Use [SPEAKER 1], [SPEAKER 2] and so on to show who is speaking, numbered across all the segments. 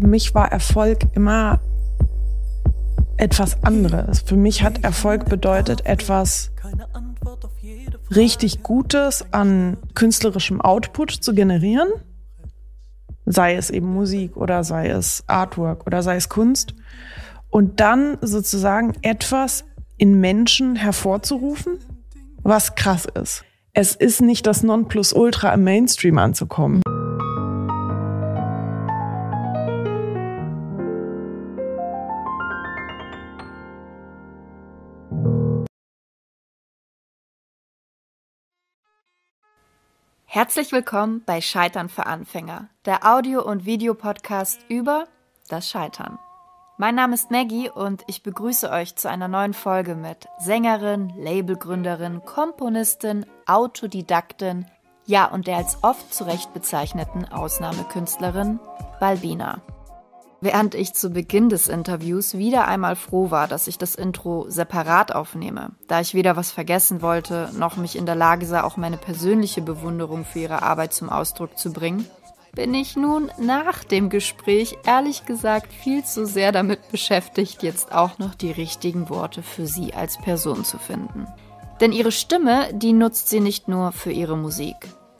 [SPEAKER 1] für mich war Erfolg immer etwas anderes. Für mich hat Erfolg bedeutet, etwas richtig Gutes an künstlerischem Output zu generieren. Sei es eben Musik oder sei es Artwork oder sei es Kunst. Und dann sozusagen etwas in Menschen hervorzurufen, was krass ist. Es ist nicht das Nonplusultra im Mainstream anzukommen.
[SPEAKER 2] Herzlich willkommen bei Scheitern für Anfänger, der Audio- und Videopodcast über das Scheitern. Mein Name ist Maggie und ich begrüße euch zu einer neuen Folge mit Sängerin, Labelgründerin, Komponistin, Autodidaktin, ja und der als oft zurecht bezeichneten Ausnahmekünstlerin Balbina. Während ich zu Beginn des Interviews wieder einmal froh war, dass ich das Intro separat aufnehme, da ich weder was vergessen wollte, noch mich in der Lage sah, auch meine persönliche Bewunderung für ihre Arbeit zum Ausdruck zu bringen, bin ich nun nach dem Gespräch ehrlich gesagt viel zu sehr damit beschäftigt, jetzt auch noch die richtigen Worte für sie als Person zu finden. Denn ihre Stimme, die nutzt sie nicht nur für ihre Musik.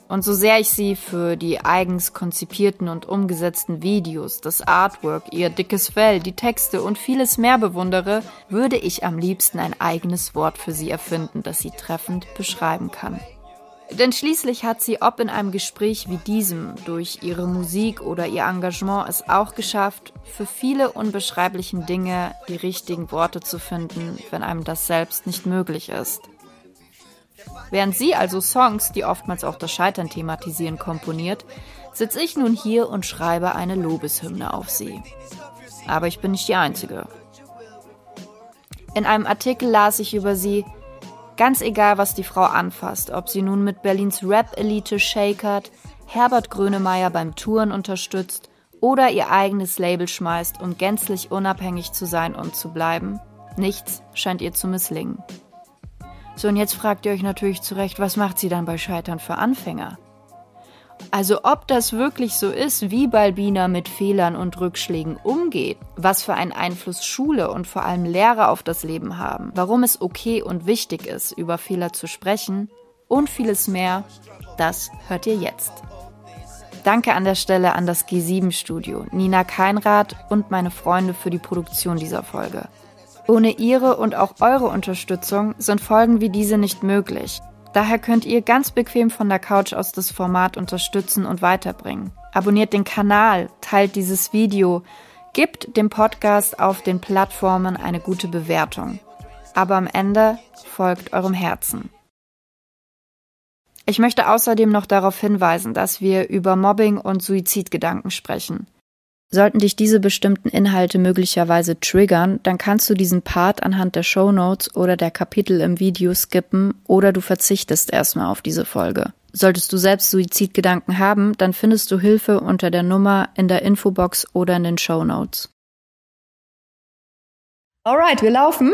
[SPEAKER 2] Und so sehr ich sie für die eigens konzipierten und umgesetzten Videos, das Artwork, ihr dickes Fell, die Texte und vieles mehr bewundere, würde ich am liebsten ein eigenes Wort für sie erfinden, das sie treffend beschreiben kann. Denn schließlich hat sie, ob in einem Gespräch wie diesem, durch ihre Musik oder ihr Engagement es auch geschafft, für viele unbeschreiblichen Dinge die richtigen Worte zu finden, wenn einem das selbst nicht möglich ist. Während sie also Songs, die oftmals auch das Scheitern thematisieren, komponiert, sitze ich nun hier und schreibe eine Lobeshymne auf sie. Aber ich bin nicht die Einzige. In einem Artikel las ich über sie, ganz egal, was die Frau anfasst, ob sie nun mit Berlins Rap-Elite shakert, Herbert Grönemeyer beim Touren unterstützt oder ihr eigenes Label schmeißt, um gänzlich unabhängig zu sein und zu bleiben, nichts scheint ihr zu misslingen. So, und jetzt fragt ihr euch natürlich zurecht, was macht sie dann bei Scheitern für Anfänger? Also ob das wirklich so ist, wie Balbina mit Fehlern und Rückschlägen umgeht, was für einen Einfluss Schule und vor allem Lehrer auf das Leben haben, warum es okay und wichtig ist, über Fehler zu sprechen und vieles mehr, das hört ihr jetzt. Danke an der Stelle an das G7 Studio, Nina Keinrad und meine Freunde für die Produktion dieser Folge. Ohne Ihre und auch eure Unterstützung sind Folgen wie diese nicht möglich. Daher könnt ihr ganz bequem von der Couch aus das Format unterstützen und weiterbringen. Abonniert den Kanal, teilt dieses Video, gebt dem Podcast auf den Plattformen eine gute Bewertung. Aber am Ende folgt eurem Herzen. Ich möchte außerdem noch darauf hinweisen, dass wir über Mobbing und Suizidgedanken sprechen. Sollten dich diese bestimmten Inhalte möglicherweise triggern, dann kannst du diesen Part anhand der Show Notes oder der Kapitel im Video skippen oder du verzichtest erstmal auf diese Folge. Solltest du selbst Suizidgedanken haben, dann findest du Hilfe unter der Nummer in der Infobox oder in den Show Notes. Alright, wir laufen.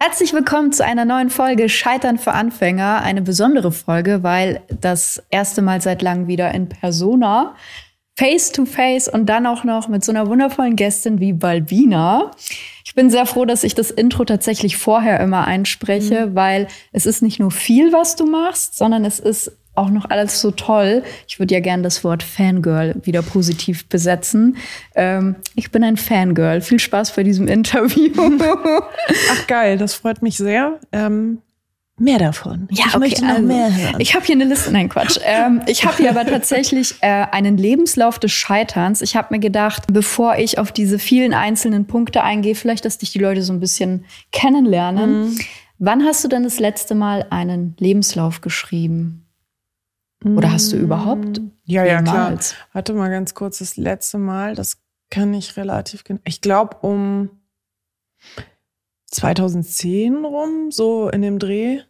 [SPEAKER 2] Herzlich willkommen zu einer neuen Folge Scheitern für Anfänger. Eine besondere Folge, weil das erste Mal seit langem wieder in Persona face to face und dann auch noch mit so einer wundervollen Gästin wie Balbina. Ich bin sehr froh, dass ich das Intro tatsächlich vorher immer einspreche, mhm. weil es ist nicht nur viel, was du machst, sondern es ist auch noch alles so toll. Ich würde ja gern das Wort Fangirl wieder positiv besetzen. Ähm, ich bin ein Fangirl. Viel Spaß bei diesem Interview.
[SPEAKER 1] Ach geil, das freut mich sehr. Ähm, Mehr davon.
[SPEAKER 2] Ja, ich okay, möchte noch also, mehr hören. Ich habe hier eine Liste, nein Quatsch. Ähm, ich habe hier aber tatsächlich äh, einen Lebenslauf des Scheiterns. Ich habe mir gedacht, bevor ich auf diese vielen einzelnen Punkte eingehe, vielleicht, dass dich die Leute so ein bisschen kennenlernen. Mhm. Wann hast du denn das letzte Mal einen Lebenslauf geschrieben? Oder hast du überhaupt?
[SPEAKER 1] Ja, ja, klar. Warte mal ganz kurz, das letzte Mal, das kann ich relativ genau. Ich glaube um 2010 rum, so in dem Dreh,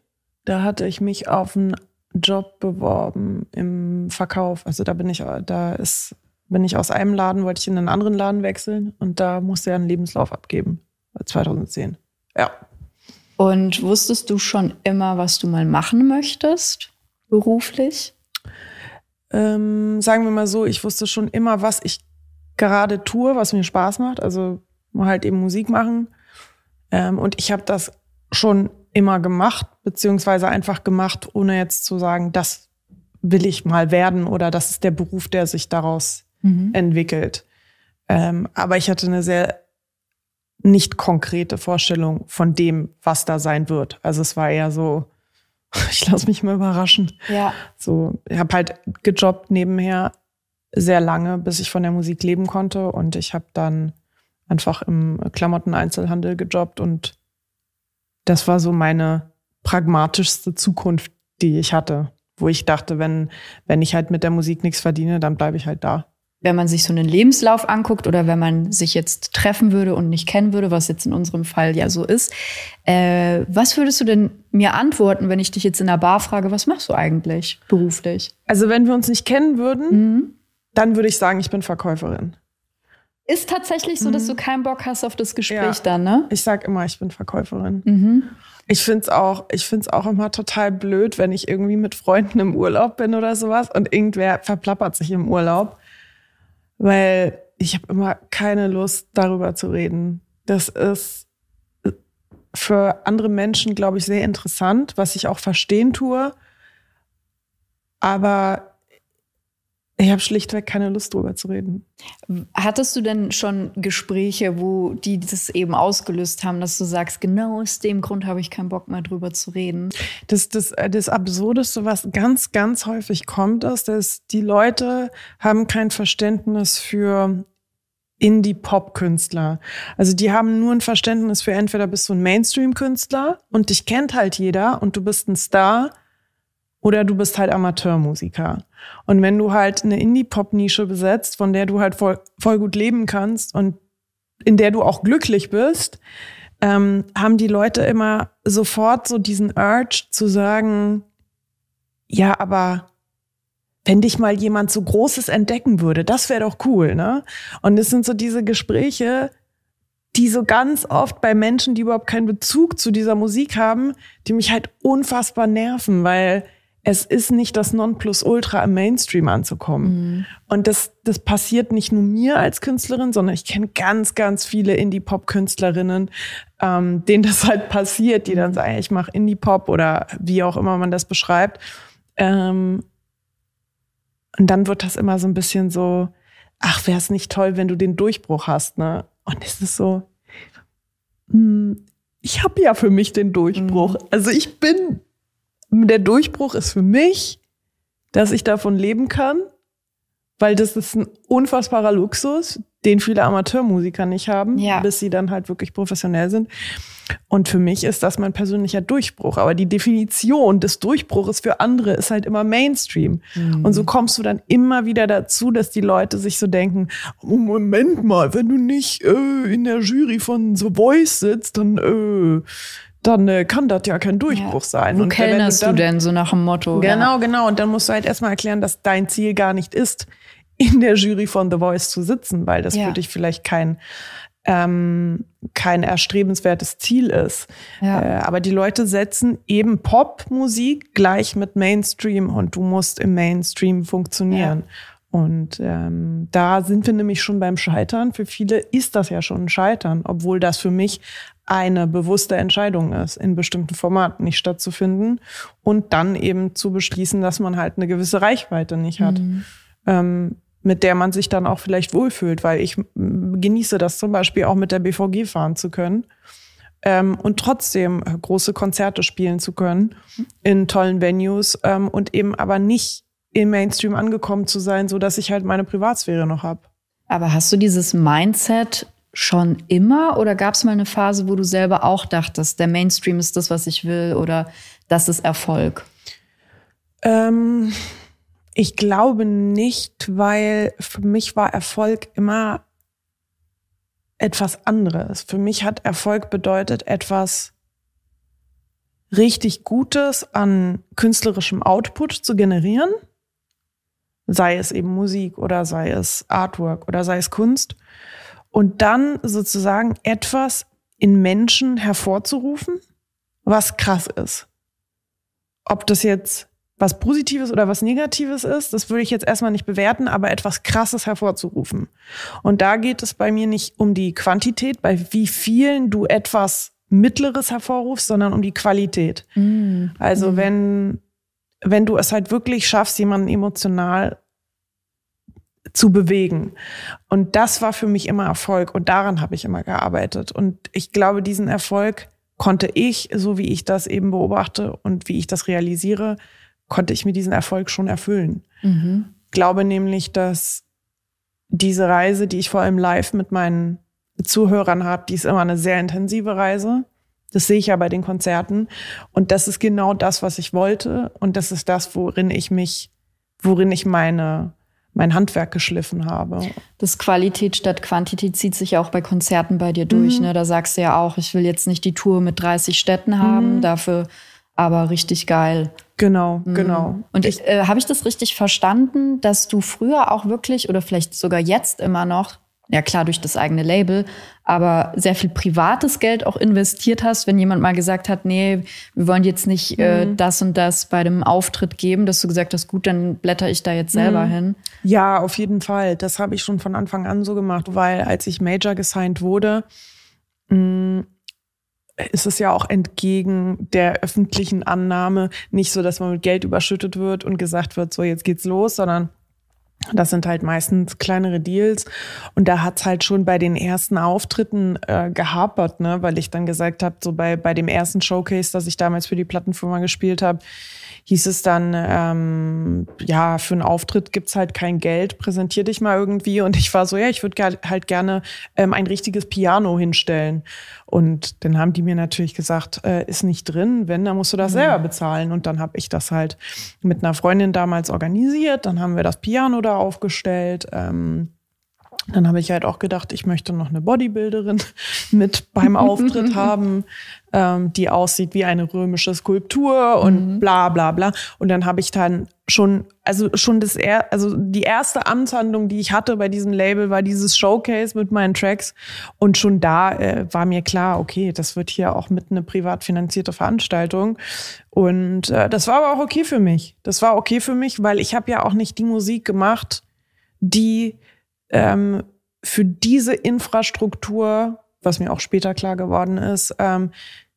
[SPEAKER 1] da hatte ich mich auf einen Job beworben im Verkauf. Also da bin ich, da ist, bin ich aus einem Laden, wollte ich in einen anderen Laden wechseln und da musste er einen Lebenslauf abgeben. 2010. Ja.
[SPEAKER 2] Und wusstest du schon immer, was du mal machen möchtest, beruflich?
[SPEAKER 1] Ähm, sagen wir mal so, ich wusste schon immer, was ich gerade tue, was mir Spaß macht, also halt eben Musik machen. Ähm, und ich habe das schon immer gemacht, beziehungsweise einfach gemacht, ohne jetzt zu sagen, das will ich mal werden oder das ist der Beruf, der sich daraus mhm. entwickelt. Ähm, aber ich hatte eine sehr nicht konkrete Vorstellung von dem, was da sein wird. Also es war eher so, ich lasse mich mal überraschen.
[SPEAKER 3] Ja.
[SPEAKER 1] So, ich habe halt gejobbt nebenher sehr lange, bis ich von der Musik leben konnte und ich habe dann einfach im Klamotteneinzelhandel gejobbt und das war so meine pragmatischste Zukunft, die ich hatte, wo ich dachte, wenn wenn ich halt mit der Musik nichts verdiene, dann bleibe ich halt da
[SPEAKER 3] wenn man sich so einen Lebenslauf anguckt oder wenn man sich jetzt treffen würde und nicht kennen würde, was jetzt in unserem Fall ja so ist, äh, was würdest du denn mir antworten, wenn ich dich jetzt in der Bar frage, was machst du eigentlich beruflich?
[SPEAKER 1] Also wenn wir uns nicht kennen würden, mhm. dann würde ich sagen, ich bin Verkäuferin.
[SPEAKER 3] Ist tatsächlich so, dass mhm. du keinen Bock hast auf das Gespräch ja. dann, ne?
[SPEAKER 1] Ich sag immer, ich bin Verkäuferin. Mhm. Ich find's auch, auch immer total blöd, wenn ich irgendwie mit Freunden im Urlaub bin oder sowas und irgendwer verplappert sich im Urlaub weil ich habe immer keine Lust, darüber zu reden. Das ist für andere Menschen, glaube ich, sehr interessant, was ich auch verstehen tue. Aber ich habe schlichtweg keine Lust drüber zu reden.
[SPEAKER 3] Hattest du denn schon Gespräche, wo die das eben ausgelöst haben, dass du sagst, genau aus dem Grund habe ich keinen Bock mehr drüber zu reden?
[SPEAKER 1] Das, das, das Absurdeste, was ganz, ganz häufig kommt, ist, dass die Leute haben kein Verständnis für Indie-Pop-Künstler. Also die haben nur ein Verständnis für entweder bist du ein Mainstream-Künstler und dich kennt halt jeder und du bist ein Star oder du bist halt Amateurmusiker. Und wenn du halt eine Indie-Pop-Nische besetzt, von der du halt voll, voll gut leben kannst und in der du auch glücklich bist, ähm, haben die Leute immer sofort so diesen Urge zu sagen, ja, aber wenn dich mal jemand so Großes entdecken würde, das wäre doch cool, ne? Und es sind so diese Gespräche, die so ganz oft bei Menschen, die überhaupt keinen Bezug zu dieser Musik haben, die mich halt unfassbar nerven, weil es ist nicht das Nonplusultra im Mainstream anzukommen. Mhm. Und das, das passiert nicht nur mir als Künstlerin, sondern ich kenne ganz, ganz viele Indie-Pop-Künstlerinnen, ähm, denen das halt passiert, die dann mhm. sagen, ich mache Indie-Pop oder wie auch immer man das beschreibt. Ähm, und dann wird das immer so ein bisschen so, ach, wäre es nicht toll, wenn du den Durchbruch hast, ne? Und es ist so, mh, hm, ich habe ja für mich den Durchbruch. Mhm. Also ich bin der Durchbruch ist für mich, dass ich davon leben kann, weil das ist ein unfassbarer Luxus, den viele Amateurmusiker nicht haben, ja. bis sie dann halt wirklich professionell sind. Und für mich ist das mein persönlicher Durchbruch. Aber die Definition des Durchbruches für andere ist halt immer Mainstream. Mhm. Und so kommst du dann immer wieder dazu, dass die Leute sich so denken, oh, Moment mal, wenn du nicht äh, in der Jury von The Voice sitzt, dann äh, dann äh, kann das ja kein Durchbruch ja. sein.
[SPEAKER 3] Wo und kellnerst du, dann, du, denn so nach dem Motto?
[SPEAKER 1] Genau, ja. genau. Und dann musst du halt erstmal erklären, dass dein Ziel gar nicht ist, in der Jury von The Voice zu sitzen, weil das ja. für dich vielleicht kein ähm, kein erstrebenswertes Ziel ist. Ja. Äh, aber die Leute setzen eben Popmusik gleich mit Mainstream und du musst im Mainstream funktionieren. Ja. Und ähm, da sind wir nämlich schon beim Scheitern. Für viele ist das ja schon ein Scheitern, obwohl das für mich eine bewusste Entscheidung ist, in bestimmten Formaten nicht stattzufinden und dann eben zu beschließen, dass man halt eine gewisse Reichweite nicht hat, mhm. ähm, mit der man sich dann auch vielleicht wohlfühlt, weil ich genieße das zum Beispiel auch mit der BVG fahren zu können ähm, und trotzdem große Konzerte spielen zu können in tollen Venues ähm, und eben aber nicht im Mainstream angekommen zu sein, so dass ich halt meine Privatsphäre noch habe.
[SPEAKER 3] Aber hast du dieses Mindset schon immer oder gab es mal eine Phase, wo du selber auch dachtest, der Mainstream ist das, was ich will oder das ist Erfolg?
[SPEAKER 1] Ähm, ich glaube nicht, weil für mich war Erfolg immer etwas anderes. Für mich hat Erfolg bedeutet etwas richtig Gutes an künstlerischem Output zu generieren, sei es eben Musik oder sei es Artwork oder sei es Kunst und dann sozusagen etwas in Menschen hervorzurufen, was krass ist. Ob das jetzt was Positives oder was Negatives ist, das würde ich jetzt erstmal nicht bewerten, aber etwas Krasses hervorzurufen. Und da geht es bei mir nicht um die Quantität, bei wie vielen du etwas Mittleres hervorrufst, sondern um die Qualität. Mm. Also mm. wenn, wenn du es halt wirklich schaffst, jemanden emotional zu bewegen. Und das war für mich immer Erfolg und daran habe ich immer gearbeitet. Und ich glaube, diesen Erfolg konnte ich, so wie ich das eben beobachte und wie ich das realisiere, konnte ich mir diesen Erfolg schon erfüllen. Mhm. Glaube nämlich, dass diese Reise, die ich vor allem live mit meinen Zuhörern habe, die ist immer eine sehr intensive Reise. Das sehe ich ja bei den Konzerten. Und das ist genau das, was ich wollte. Und das ist das, worin ich mich, worin ich meine, mein Handwerk geschliffen habe.
[SPEAKER 2] Das Qualität statt Quantität zieht sich auch bei Konzerten bei dir durch. Mhm. Ne? Da sagst du ja auch, ich will jetzt nicht die Tour mit 30 Städten haben, mhm. dafür aber richtig geil.
[SPEAKER 1] Genau, mhm. genau.
[SPEAKER 2] Und ich, äh, habe ich das richtig verstanden, dass du früher auch wirklich oder vielleicht sogar jetzt immer noch, ja klar durch das eigene Label, aber sehr viel privates Geld auch investiert hast, wenn jemand mal gesagt hat, nee, wir wollen jetzt nicht äh, mhm. das und das bei dem Auftritt geben, dass du gesagt hast, gut, dann blätter ich da jetzt selber mhm. hin.
[SPEAKER 1] Ja, auf jeden Fall. Das habe ich schon von Anfang an so gemacht, weil als ich Major gesigned wurde, mh, mm, ist es ja auch entgegen der öffentlichen Annahme nicht so, dass man mit Geld überschüttet wird und gesagt wird, so jetzt geht's los, sondern das sind halt meistens kleinere Deals. Und da hat's halt schon bei den ersten Auftritten äh, gehapert, ne? weil ich dann gesagt habe, so bei, bei dem ersten Showcase, das ich damals für die Plattenfirma gespielt habe, hieß es dann, ähm, ja, für einen Auftritt gibt's halt kein Geld, präsentier dich mal irgendwie. Und ich war so, ja, ich würde halt gerne ähm, ein richtiges Piano hinstellen. Und dann haben die mir natürlich gesagt, äh, ist nicht drin, wenn, dann musst du das mhm. selber bezahlen. Und dann habe ich das halt mit einer Freundin damals organisiert. Dann haben wir das Piano da aufgestellt. Ähm, dann habe ich halt auch gedacht, ich möchte noch eine Bodybuilderin mit beim Auftritt haben, ähm, die aussieht wie eine römische Skulptur und mhm. bla bla bla. Und dann habe ich dann schon, also schon das er, also die erste Amtshandlung, die ich hatte bei diesem Label, war dieses Showcase mit meinen Tracks. Und schon da äh, war mir klar, okay, das wird hier auch mit eine privat finanzierte Veranstaltung. Und äh, das war aber auch okay für mich. Das war okay für mich, weil ich habe ja auch nicht die Musik gemacht, die ähm, für diese Infrastruktur, was mir auch später klar geworden ist, ähm,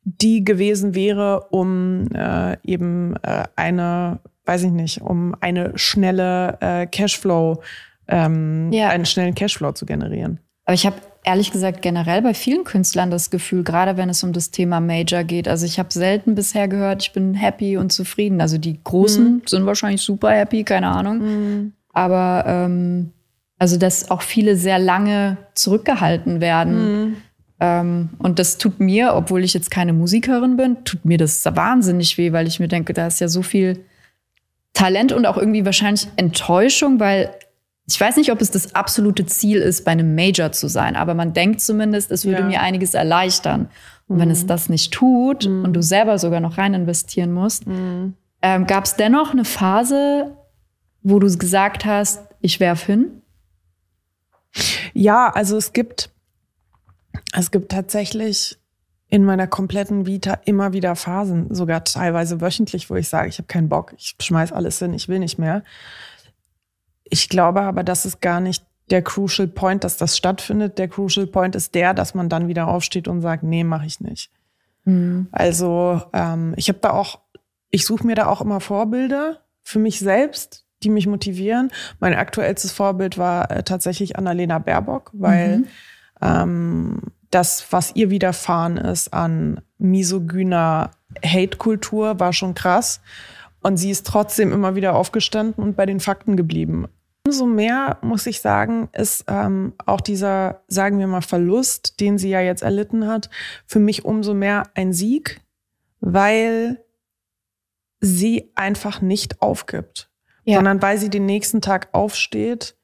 [SPEAKER 1] die gewesen wäre, um äh, eben äh, eine, weiß ich nicht, um eine schnelle äh, Cashflow, ähm, ja. einen schnellen Cashflow zu generieren.
[SPEAKER 2] Aber ich habe ehrlich gesagt generell bei vielen Künstlern das Gefühl, gerade wenn es um das Thema Major geht. Also ich habe selten bisher gehört, ich bin happy und zufrieden. Also die Großen mhm. sind wahrscheinlich super happy, keine Ahnung. Mhm. Aber ähm, also, dass auch viele sehr lange zurückgehalten werden. Mhm. Ähm, und das tut mir, obwohl ich jetzt keine Musikerin bin, tut mir das wahnsinnig weh, weil ich mir denke, da ist ja so viel Talent und auch irgendwie wahrscheinlich Enttäuschung, weil ich weiß nicht, ob es das absolute Ziel ist, bei einem Major zu sein, aber man denkt zumindest, es würde ja. mir einiges erleichtern. Und mhm. wenn es mhm. das nicht tut mhm. und du selber sogar noch rein investieren musst, mhm. ähm, gab es dennoch eine Phase, wo du gesagt hast, ich werf hin?
[SPEAKER 1] Ja, also es gibt, es gibt tatsächlich in meiner kompletten Vita immer wieder Phasen, sogar teilweise wöchentlich, wo ich sage, ich habe keinen Bock, ich schmeiß alles hin, ich will nicht mehr. Ich glaube aber, das ist gar nicht der Crucial Point, dass das stattfindet. Der Crucial Point ist der, dass man dann wieder aufsteht und sagt, nee, mache ich nicht. Mhm. Also ähm, ich habe da auch, ich suche mir da auch immer Vorbilder für mich selbst, die mich motivieren. Mein aktuellstes Vorbild war äh, tatsächlich Annalena Baerbock, weil mhm. ähm, das, was ihr widerfahren ist an misogyner Hate-Kultur, war schon krass. Und sie ist trotzdem immer wieder aufgestanden und bei den Fakten geblieben. Umso mehr, muss ich sagen, ist ähm, auch dieser, sagen wir mal, Verlust, den sie ja jetzt erlitten hat, für mich umso mehr ein Sieg, weil sie einfach nicht aufgibt ja. sondern weil sie den nächsten Tag aufsteht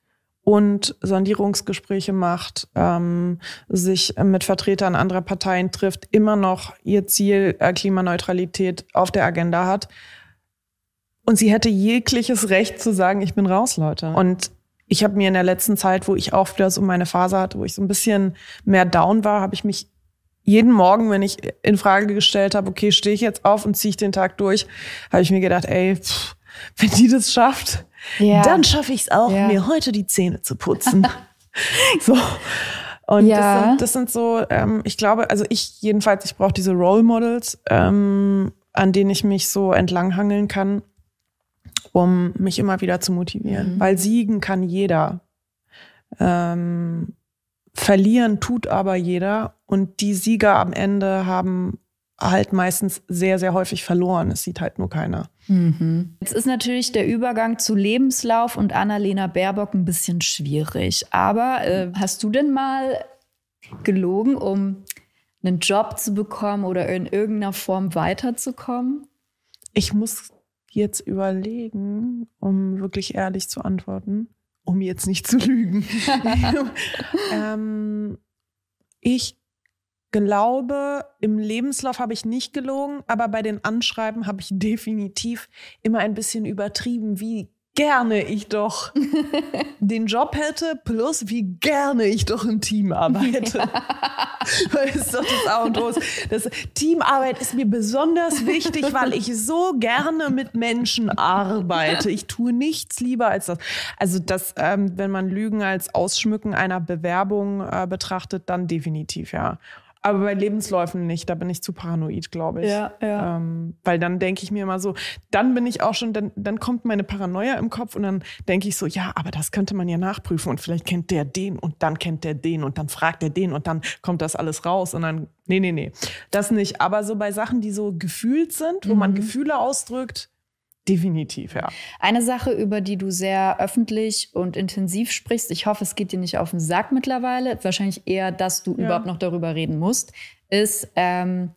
[SPEAKER 1] und Sondierungsgespräche macht, ähm, sich mit Vertretern anderer Parteien trifft, immer noch ihr Ziel äh, Klimaneutralität auf der Agenda hat. Und sie hätte jegliches Recht zu sagen, ich bin raus, Leute. Und ich habe mir in der letzten Zeit, wo ich auch wieder so meine Phase hatte, wo ich so ein bisschen mehr down war, habe ich mich jeden Morgen, wenn ich in Frage gestellt habe, okay, stehe ich jetzt auf und ziehe ich den Tag durch, habe ich mir gedacht, ey, pff, wenn die das schafft, ja. dann schaffe ich es auch, ja. mir heute die Zähne zu putzen. so. Und ja. das, sind, das sind so, ähm, ich glaube, also ich jedenfalls, ich brauche diese Role Models, ähm, an denen ich mich so entlanghangeln kann, um mich immer wieder zu motivieren. Mhm. Weil siegen kann jeder. Ähm, verlieren tut aber jeder. Und die Sieger am Ende haben halt meistens sehr, sehr häufig verloren. Es sieht halt nur keiner.
[SPEAKER 2] Mhm. Jetzt ist natürlich der Übergang zu Lebenslauf und Annalena Baerbock ein bisschen schwierig. Aber äh, hast du denn mal gelogen, um einen Job zu bekommen oder in irgendeiner Form weiterzukommen?
[SPEAKER 1] Ich muss jetzt überlegen, um wirklich ehrlich zu antworten, um jetzt nicht zu lügen. ähm, ich glaube, im Lebenslauf habe ich nicht gelogen, aber bei den Anschreiben habe ich definitiv immer ein bisschen übertrieben, wie gerne ich doch den Job hätte, plus wie gerne ich doch im Team arbeite. Ja. Weil es doch das A und O Das Teamarbeit ist mir besonders wichtig, weil ich so gerne mit Menschen arbeite. Ich tue nichts lieber als das. Also das, ähm, wenn man Lügen als Ausschmücken einer Bewerbung äh, betrachtet, dann definitiv, ja. Aber bei Lebensläufen nicht, da bin ich zu paranoid, glaube ich. Ja, ja. Ähm, weil dann denke ich mir immer so, dann bin ich auch schon, dann, dann kommt meine Paranoia im Kopf und dann denke ich so, ja, aber das könnte man ja nachprüfen und vielleicht kennt der den und dann kennt der den und dann fragt er den und dann kommt das alles raus und dann, nee, nee, nee, das nicht. Aber so bei Sachen, die so gefühlt sind, wo mhm. man Gefühle ausdrückt, Definitiv, ja.
[SPEAKER 2] Eine Sache, über die du sehr öffentlich und intensiv sprichst, ich hoffe, es geht dir nicht auf den Sack mittlerweile, wahrscheinlich eher, dass du ja. überhaupt noch darüber reden musst, ist, ähm,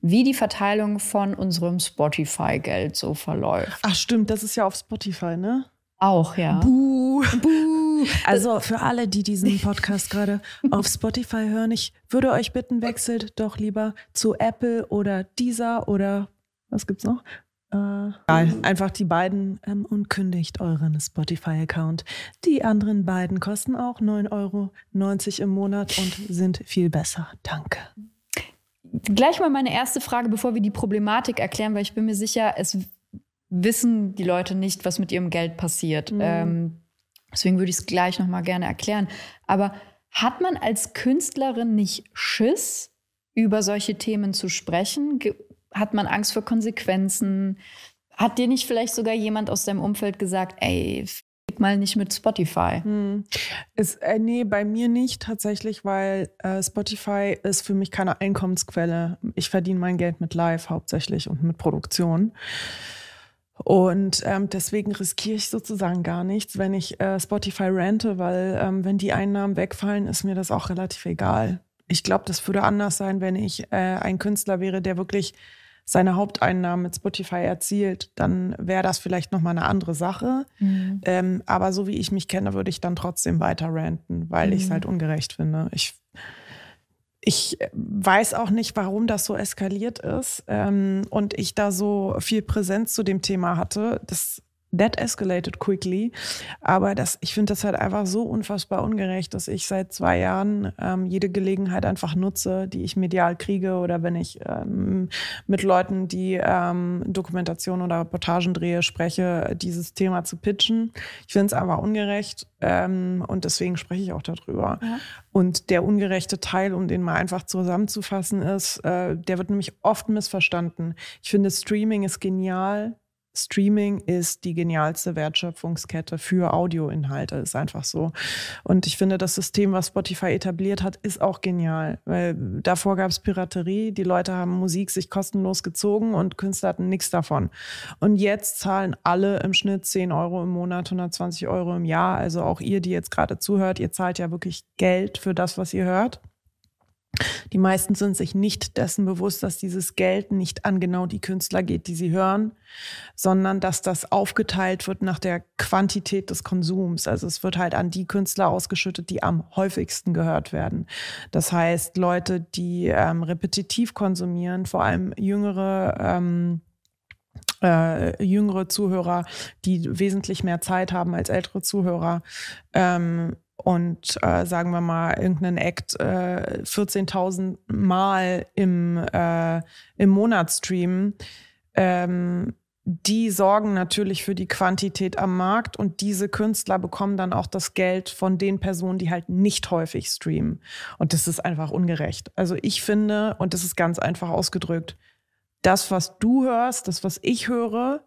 [SPEAKER 2] wie die Verteilung von unserem Spotify-Geld so verläuft.
[SPEAKER 1] Ach stimmt, das ist ja auf Spotify, ne?
[SPEAKER 2] Auch, ja.
[SPEAKER 1] Buh. Buh. Also für alle, die diesen Podcast gerade auf Spotify hören, ich würde euch bitten, wechselt doch lieber zu Apple oder Deezer oder was gibt's noch? Äh, einfach die beiden ähm, und kündigt euren Spotify-Account. Die anderen beiden kosten auch 9,90 Euro im Monat und sind viel besser. Danke.
[SPEAKER 2] Gleich mal meine erste Frage, bevor wir die Problematik erklären, weil ich bin mir sicher, es wissen die Leute nicht, was mit ihrem Geld passiert. Mhm. Ähm, deswegen würde ich es gleich noch mal gerne erklären. Aber hat man als Künstlerin nicht Schiss, über solche Themen zu sprechen? Hat man Angst vor Konsequenzen? Hat dir nicht vielleicht sogar jemand aus deinem Umfeld gesagt, ey, mal nicht mit Spotify? Hm.
[SPEAKER 1] Ist, äh, nee, bei mir nicht tatsächlich, weil äh, Spotify ist für mich keine Einkommensquelle. Ich verdiene mein Geld mit Live hauptsächlich und mit Produktion. Und ähm, deswegen riskiere ich sozusagen gar nichts, wenn ich äh, Spotify rente, weil ähm, wenn die Einnahmen wegfallen, ist mir das auch relativ egal. Ich glaube, das würde anders sein, wenn ich äh, ein Künstler wäre, der wirklich seine Haupteinnahmen mit Spotify erzielt, dann wäre das vielleicht nochmal eine andere Sache. Mhm. Ähm, aber so wie ich mich kenne, würde ich dann trotzdem weiter ranten, weil mhm. ich es halt ungerecht finde. Ich, ich weiß auch nicht, warum das so eskaliert ist ähm, und ich da so viel Präsenz zu dem Thema hatte. Das that escalated quickly. Aber das, ich finde das halt einfach so unfassbar ungerecht, dass ich seit zwei Jahren ähm, jede Gelegenheit einfach nutze, die ich medial kriege oder wenn ich ähm, mit Leuten, die ähm, Dokumentation oder Reportagen drehe, spreche, dieses Thema zu pitchen. Ich finde es einfach ungerecht ähm, und deswegen spreche ich auch darüber. Ja. Und der ungerechte Teil, um den mal einfach zusammenzufassen, ist, äh, der wird nämlich oft missverstanden. Ich finde, Streaming ist genial Streaming ist die genialste Wertschöpfungskette für Audioinhalte, ist einfach so. Und ich finde, das System, was Spotify etabliert hat, ist auch genial, weil davor gab es Piraterie, die Leute haben Musik sich kostenlos gezogen und Künstler hatten nichts davon. Und jetzt zahlen alle im Schnitt 10 Euro im Monat, 120 Euro im Jahr. Also auch ihr, die jetzt gerade zuhört, ihr zahlt ja wirklich Geld für das, was ihr hört. Die meisten sind sich nicht dessen bewusst, dass dieses Geld nicht an genau die Künstler geht, die sie hören, sondern dass das aufgeteilt wird nach der Quantität des Konsums. Also es wird halt an die Künstler ausgeschüttet, die am häufigsten gehört werden. Das heißt, Leute, die ähm, repetitiv konsumieren, vor allem jüngere ähm, äh, jüngere Zuhörer, die wesentlich mehr Zeit haben als ältere Zuhörer, ähm, und äh, sagen wir mal irgendeinen Act äh, 14.000 Mal im, äh, im Monat streamen, ähm, die sorgen natürlich für die Quantität am Markt und diese Künstler bekommen dann auch das Geld von den Personen, die halt nicht häufig streamen. Und das ist einfach ungerecht. Also ich finde, und das ist ganz einfach ausgedrückt, das, was du hörst, das, was ich höre,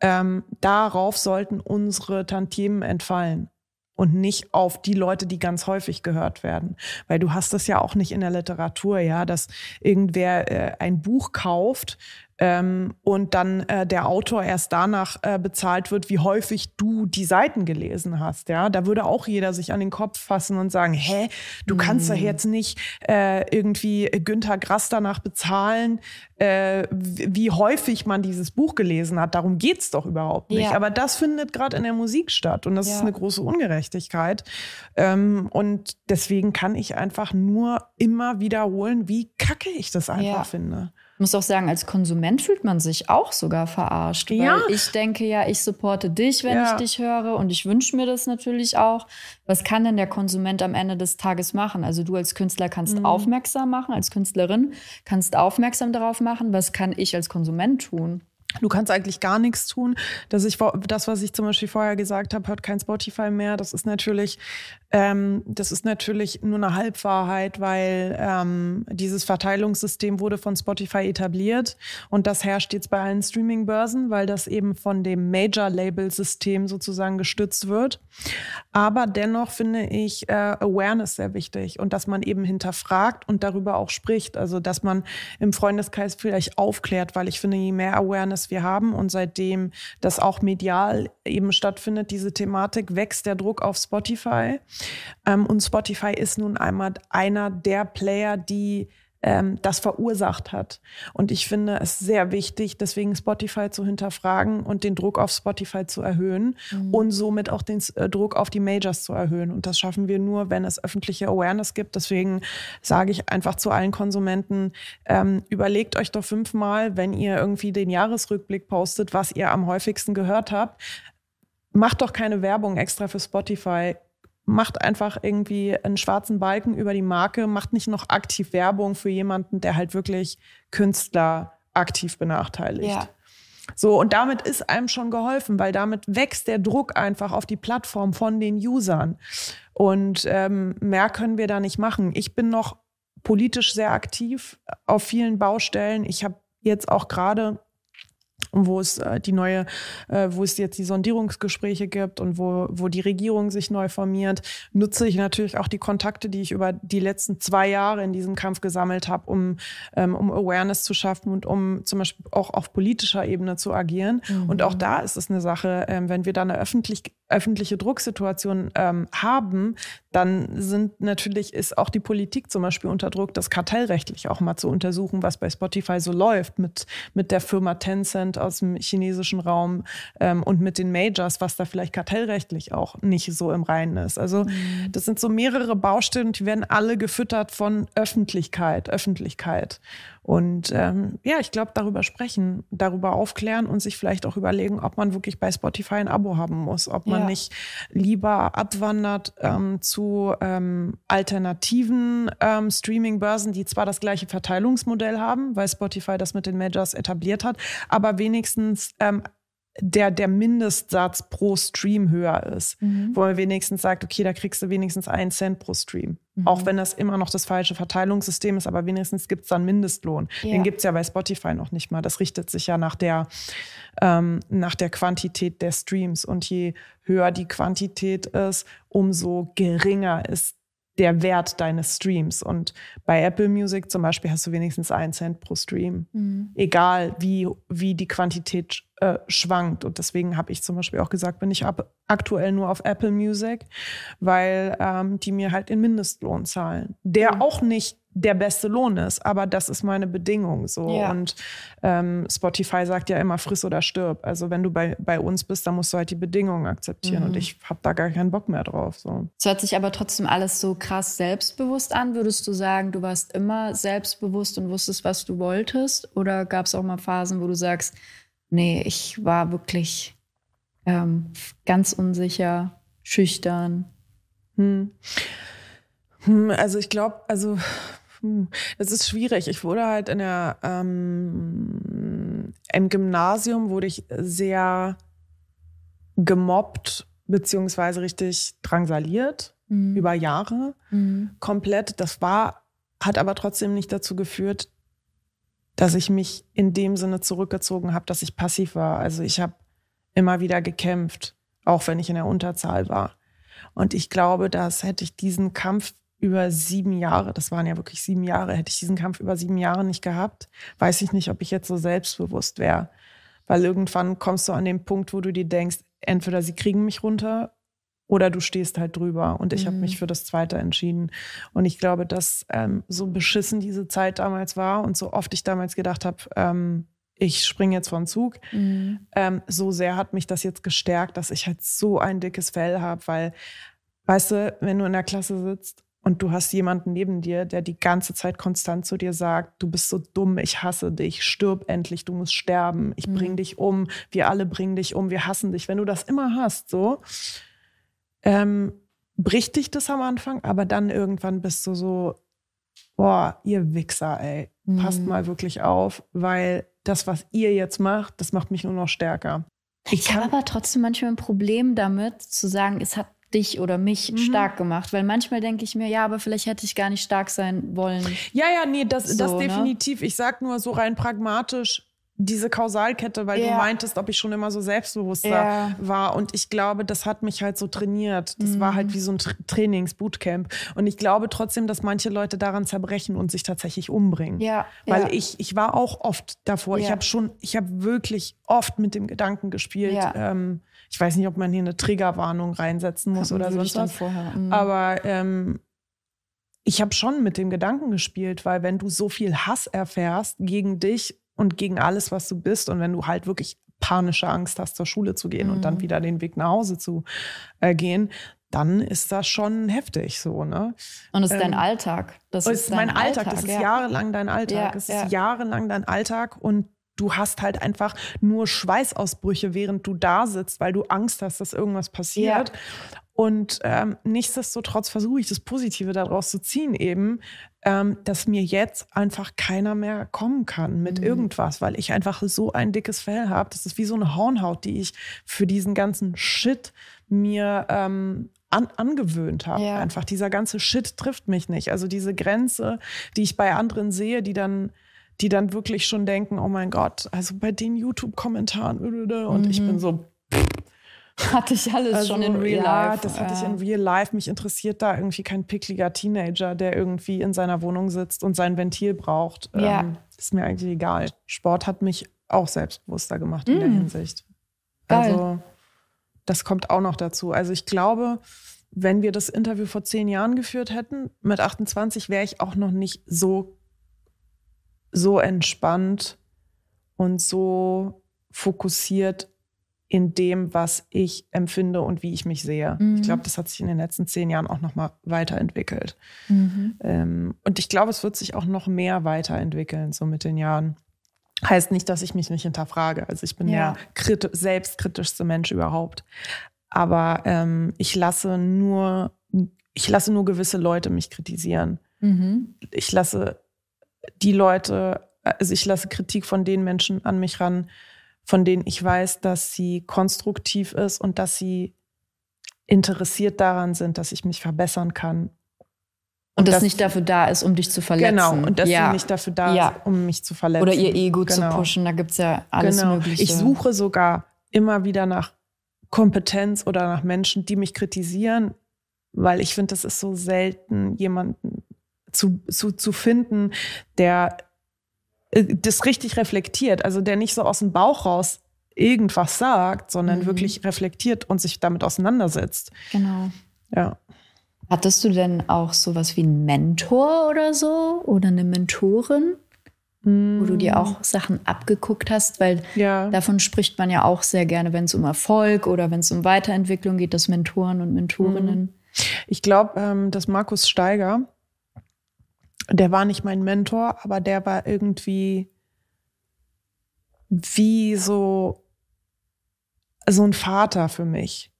[SPEAKER 1] ähm, darauf sollten unsere Tantiemen entfallen und nicht auf die Leute, die ganz häufig gehört werden. Weil du hast das ja auch nicht in der Literatur, ja, dass irgendwer äh, ein Buch kauft ähm, und dann äh, der Autor erst danach äh, bezahlt wird, wie häufig du die Seiten gelesen hast. Ja, da würde auch jeder sich an den Kopf fassen und sagen: Hä, du kannst doch mhm. jetzt nicht äh, irgendwie Günther Grass danach bezahlen, äh, wie häufig man dieses Buch gelesen hat. Darum geht's doch überhaupt nicht. Ja. Aber das findet gerade in der Musik statt und das ja. ist eine große Ungerechtigkeit. Ähm, und deswegen kann ich einfach nur immer wiederholen, wie kacke ich das einfach ja. finde.
[SPEAKER 2] Ich muss auch sagen, als Konsument fühlt man sich auch sogar verarscht. Ja. Weil ich denke ja, ich supporte dich, wenn ja. ich dich höre und ich wünsche mir das natürlich auch. Was kann denn der Konsument am Ende des Tages machen? Also du als Künstler kannst mhm. aufmerksam machen, als Künstlerin kannst aufmerksam darauf machen. Was kann ich als Konsument tun?
[SPEAKER 1] Du kannst eigentlich gar nichts tun. Dass ich, das, was ich zum Beispiel vorher gesagt habe, hört kein Spotify mehr. Das ist natürlich, ähm, das ist natürlich nur eine Halbwahrheit, weil ähm, dieses Verteilungssystem wurde von Spotify etabliert und das herrscht jetzt bei allen Streaming-Börsen, weil das eben von dem Major-Label-System sozusagen gestützt wird. Aber dennoch finde ich äh, Awareness sehr wichtig und dass man eben hinterfragt und darüber auch spricht. Also dass man im Freundeskreis vielleicht aufklärt, weil ich finde, je mehr Awareness wir haben. Und seitdem das auch medial eben stattfindet, diese Thematik, wächst der Druck auf Spotify. Ähm, und Spotify ist nun einmal einer der Player, die ähm, das verursacht hat. Und ich finde es sehr wichtig, deswegen Spotify zu hinterfragen und den Druck auf Spotify zu erhöhen mhm. und somit auch den äh, Druck auf die Majors zu erhöhen. Und das schaffen wir nur, wenn es öffentliche Awareness gibt. Deswegen sage ich einfach zu allen Konsumenten, ähm, überlegt euch doch fünfmal, wenn ihr irgendwie den Jahresrückblick postet, was ihr am häufigsten gehört habt. Macht doch keine Werbung extra für Spotify macht einfach irgendwie einen schwarzen Balken über die Marke, macht nicht noch aktiv Werbung für jemanden, der halt wirklich Künstler aktiv benachteiligt. Ja. So, und damit ist einem schon geholfen, weil damit wächst der Druck einfach auf die Plattform von den Usern. Und ähm, mehr können wir da nicht machen. Ich bin noch politisch sehr aktiv auf vielen Baustellen. Ich habe jetzt auch gerade wo es äh, die neue, äh, wo es jetzt die Sondierungsgespräche gibt und wo, wo die Regierung sich neu formiert, nutze ich natürlich auch die Kontakte, die ich über die letzten zwei Jahre in diesem Kampf gesammelt habe, um, ähm, um Awareness zu schaffen und um zum Beispiel auch auf politischer Ebene zu agieren. Mhm. Und auch da ist es eine Sache, ähm, wenn wir da eine öffentlich, öffentliche Drucksituation ähm, haben, dann sind natürlich, ist auch die Politik zum Beispiel unter Druck, das kartellrechtlich auch mal zu untersuchen, was bei Spotify so läuft mit, mit der Firma Tencent aus dem chinesischen Raum ähm, und mit den Majors, was da vielleicht kartellrechtlich auch nicht so im Reinen ist. Also mhm. das sind so mehrere Baustellen, die werden alle gefüttert von Öffentlichkeit, Öffentlichkeit. Und ähm, ja, ich glaube, darüber sprechen, darüber aufklären und sich vielleicht auch überlegen, ob man wirklich bei Spotify ein Abo haben muss, ob man ja. nicht lieber abwandert ähm, zu ähm, alternativen ähm, Streaming-Börsen, die zwar das gleiche Verteilungsmodell haben, weil Spotify das mit den Majors etabliert hat, aber wenigstens ähm, der, der Mindestsatz pro Stream höher ist, mhm. wo man wenigstens sagt, okay, da kriegst du wenigstens einen Cent pro Stream. Mhm. Auch wenn das immer noch das falsche Verteilungssystem ist, aber wenigstens gibt es dann Mindestlohn. Ja. Den gibt es ja bei Spotify noch nicht mal. Das richtet sich ja nach der, ähm, nach der Quantität der Streams. Und je höher die Quantität ist, umso geringer ist der Wert deines Streams. Und bei Apple Music zum Beispiel hast du wenigstens einen Cent pro Stream. Mhm. Egal wie, wie die Quantität äh, schwankt. Und deswegen habe ich zum Beispiel auch gesagt, bin ich ab, aktuell nur auf Apple Music, weil ähm, die mir halt den Mindestlohn zahlen. Der mhm. auch nicht der beste Lohn ist, aber das ist meine Bedingung so. Ja. Und ähm, Spotify sagt ja immer friss oder stirb. Also wenn du bei, bei uns bist, dann musst du halt die Bedingungen akzeptieren mhm. und ich habe da gar keinen Bock mehr drauf. So.
[SPEAKER 2] Es hört sich aber trotzdem alles so krass selbstbewusst an. Würdest du sagen, du warst immer selbstbewusst und wusstest, was du wolltest? Oder gab es auch mal Phasen, wo du sagst, nee, ich war wirklich ähm, ganz unsicher, schüchtern?
[SPEAKER 1] Hm. Hm, also ich glaube, also hm, es ist schwierig. Ich wurde halt in der, ähm, im Gymnasium wurde ich sehr gemobbt beziehungsweise richtig drangsaliert mhm. über Jahre mhm. komplett. Das war, hat aber trotzdem nicht dazu geführt, dass ich mich in dem Sinne zurückgezogen habe, dass ich passiv war. Also ich habe immer wieder gekämpft, auch wenn ich in der Unterzahl war. Und ich glaube, dass hätte ich diesen Kampf über sieben Jahre, das waren ja wirklich sieben Jahre, hätte ich diesen Kampf über sieben Jahre nicht gehabt, weiß ich nicht, ob ich jetzt so selbstbewusst wäre. Weil irgendwann kommst du an den Punkt, wo du dir denkst, entweder sie kriegen mich runter oder du stehst halt drüber. Und ich mhm. habe mich für das Zweite entschieden. Und ich glaube, dass ähm, so beschissen diese Zeit damals war und so oft ich damals gedacht habe, ähm, ich springe jetzt vom Zug, mhm. ähm, so sehr hat mich das jetzt gestärkt, dass ich halt so ein dickes Fell habe, weil, weißt du, wenn du in der Klasse sitzt und du hast jemanden neben dir, der die ganze Zeit konstant zu dir sagt, du bist so dumm, ich hasse dich, stirb endlich, du musst sterben, ich bring mhm. dich um, wir alle bringen dich um, wir hassen dich. Wenn du das immer hast, so, ähm, bricht dich das am Anfang, aber dann irgendwann bist du so, boah, ihr Wichser, ey, mhm. passt mal wirklich auf, weil das, was ihr jetzt macht, das macht mich nur noch stärker.
[SPEAKER 2] Ich, ich habe aber trotzdem manchmal ein Problem damit, zu sagen, es hat dich oder mich mhm. stark gemacht. Weil manchmal denke ich mir, ja, aber vielleicht hätte ich gar nicht stark sein wollen.
[SPEAKER 1] Ja, ja, nee, das, so, das ne? definitiv. Ne? Ich sag nur so rein pragmatisch, diese Kausalkette, weil ja. du meintest, ob ich schon immer so selbstbewusster ja. war. Und ich glaube, das hat mich halt so trainiert. Das mhm. war halt wie so ein Tra Trainings-Bootcamp. Und ich glaube trotzdem, dass manche Leute daran zerbrechen und sich tatsächlich umbringen. Ja. Weil ich, ich war auch oft davor. Ich habe schon, ich habe wirklich oft mit dem Gedanken gespielt. Ähm, ich weiß nicht, ob man hier eine Triggerwarnung reinsetzen muss Kann oder sonst was. Mhm. Aber ähm, ich habe schon mit dem Gedanken gespielt, weil wenn du so viel Hass erfährst gegen dich und gegen alles, was du bist. Und wenn du halt wirklich panische Angst hast, zur Schule zu gehen mhm. und dann mhm. wieder den Weg nach Hause zu äh, gehen, dann ist das schon heftig so, ne?
[SPEAKER 2] Und es ist ähm, dein Alltag.
[SPEAKER 1] Das ist, ist mein Alltag. Alltag. Das ist ja. jahrelang dein Alltag. Ja, es ist ja. jahrelang dein Alltag und du hast halt einfach nur Schweißausbrüche, während du da sitzt, weil du Angst hast, dass irgendwas passiert. Ja. Und ähm, nichtsdestotrotz versuche ich das Positive daraus zu ziehen, eben, ähm, dass mir jetzt einfach keiner mehr kommen kann mit mhm. irgendwas, weil ich einfach so ein dickes Fell habe. Das ist wie so eine Hornhaut, die ich für diesen ganzen Shit mir ähm, an, angewöhnt habe. Ja. Einfach dieser ganze Shit trifft mich nicht. Also diese Grenze, die ich bei anderen sehe, die dann die dann wirklich schon denken, oh mein Gott, also bei den YouTube-Kommentaren und mhm. ich bin so,
[SPEAKER 2] Hatte ich alles also, schon in Real ja, Life.
[SPEAKER 1] Das hatte ich in Real Life. Mich interessiert da irgendwie kein pickliger Teenager, der irgendwie in seiner Wohnung sitzt und sein Ventil braucht. Ja. Ähm, ist mir eigentlich egal. Sport hat mich auch selbstbewusster gemacht in mm. der Hinsicht. Geil. Also, das kommt auch noch dazu. Also, ich glaube, wenn wir das Interview vor zehn Jahren geführt hätten, mit 28, wäre ich auch noch nicht so, so entspannt und so fokussiert in dem, was ich empfinde und wie ich mich sehe. Mhm. Ich glaube, das hat sich in den letzten zehn Jahren auch noch mal weiterentwickelt. Mhm. Ähm, und ich glaube, es wird sich auch noch mehr weiterentwickeln, so mit den Jahren. Heißt nicht, dass ich mich nicht hinterfrage. Also ich bin ja, der selbstkritischste Mensch überhaupt. Aber ähm, ich lasse nur, ich lasse nur gewisse Leute mich kritisieren. Mhm. Ich lasse die Leute, also ich lasse Kritik von den Menschen an mich ran, von denen ich weiß, dass sie konstruktiv ist und dass sie interessiert daran sind, dass ich mich verbessern kann.
[SPEAKER 2] Und, und das nicht dafür da ist, um dich zu verletzen.
[SPEAKER 1] Genau, und dass ja. sie nicht dafür da ja. ist, um mich zu verletzen.
[SPEAKER 2] Oder ihr Ego genau. zu pushen, da gibt es ja alles genau. Mögliche.
[SPEAKER 1] Ich suche sogar immer wieder nach Kompetenz oder nach Menschen, die mich kritisieren, weil ich finde, das ist so selten, jemanden zu, zu, zu finden, der äh, das richtig reflektiert, also der nicht so aus dem Bauch raus irgendwas sagt, sondern mhm. wirklich reflektiert und sich damit auseinandersetzt.
[SPEAKER 2] Genau.
[SPEAKER 1] Ja.
[SPEAKER 2] Hattest du denn auch sowas wie einen Mentor oder so oder eine Mentorin, mm. wo du dir auch Sachen abgeguckt hast? Weil ja. davon spricht man ja auch sehr gerne, wenn es um Erfolg oder wenn es um Weiterentwicklung geht, dass Mentoren und Mentorinnen. Mm.
[SPEAKER 1] Ich glaube, ähm, dass Markus Steiger, der war nicht mein Mentor, aber der war irgendwie wie so, so ein Vater für mich.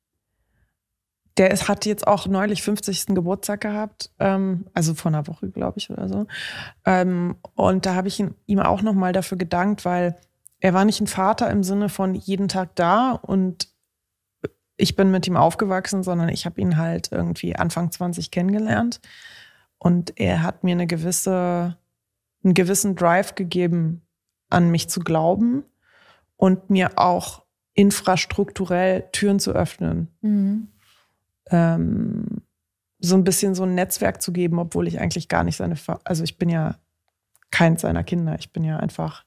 [SPEAKER 1] Der ist, hat jetzt auch neulich 50. Geburtstag gehabt, ähm, also vor einer Woche, glaube ich, oder so. Ähm, und da habe ich ihn, ihm auch nochmal dafür gedankt, weil er war nicht ein Vater im Sinne von jeden Tag da und ich bin mit ihm aufgewachsen, sondern ich habe ihn halt irgendwie Anfang 20 kennengelernt. Und er hat mir eine gewisse, einen gewissen Drive gegeben, an mich zu glauben und mir auch infrastrukturell Türen zu öffnen. Mhm. Ähm, so ein bisschen so ein Netzwerk zu geben, obwohl ich eigentlich gar nicht seine, Fa also ich bin ja keins seiner Kinder, ich bin ja einfach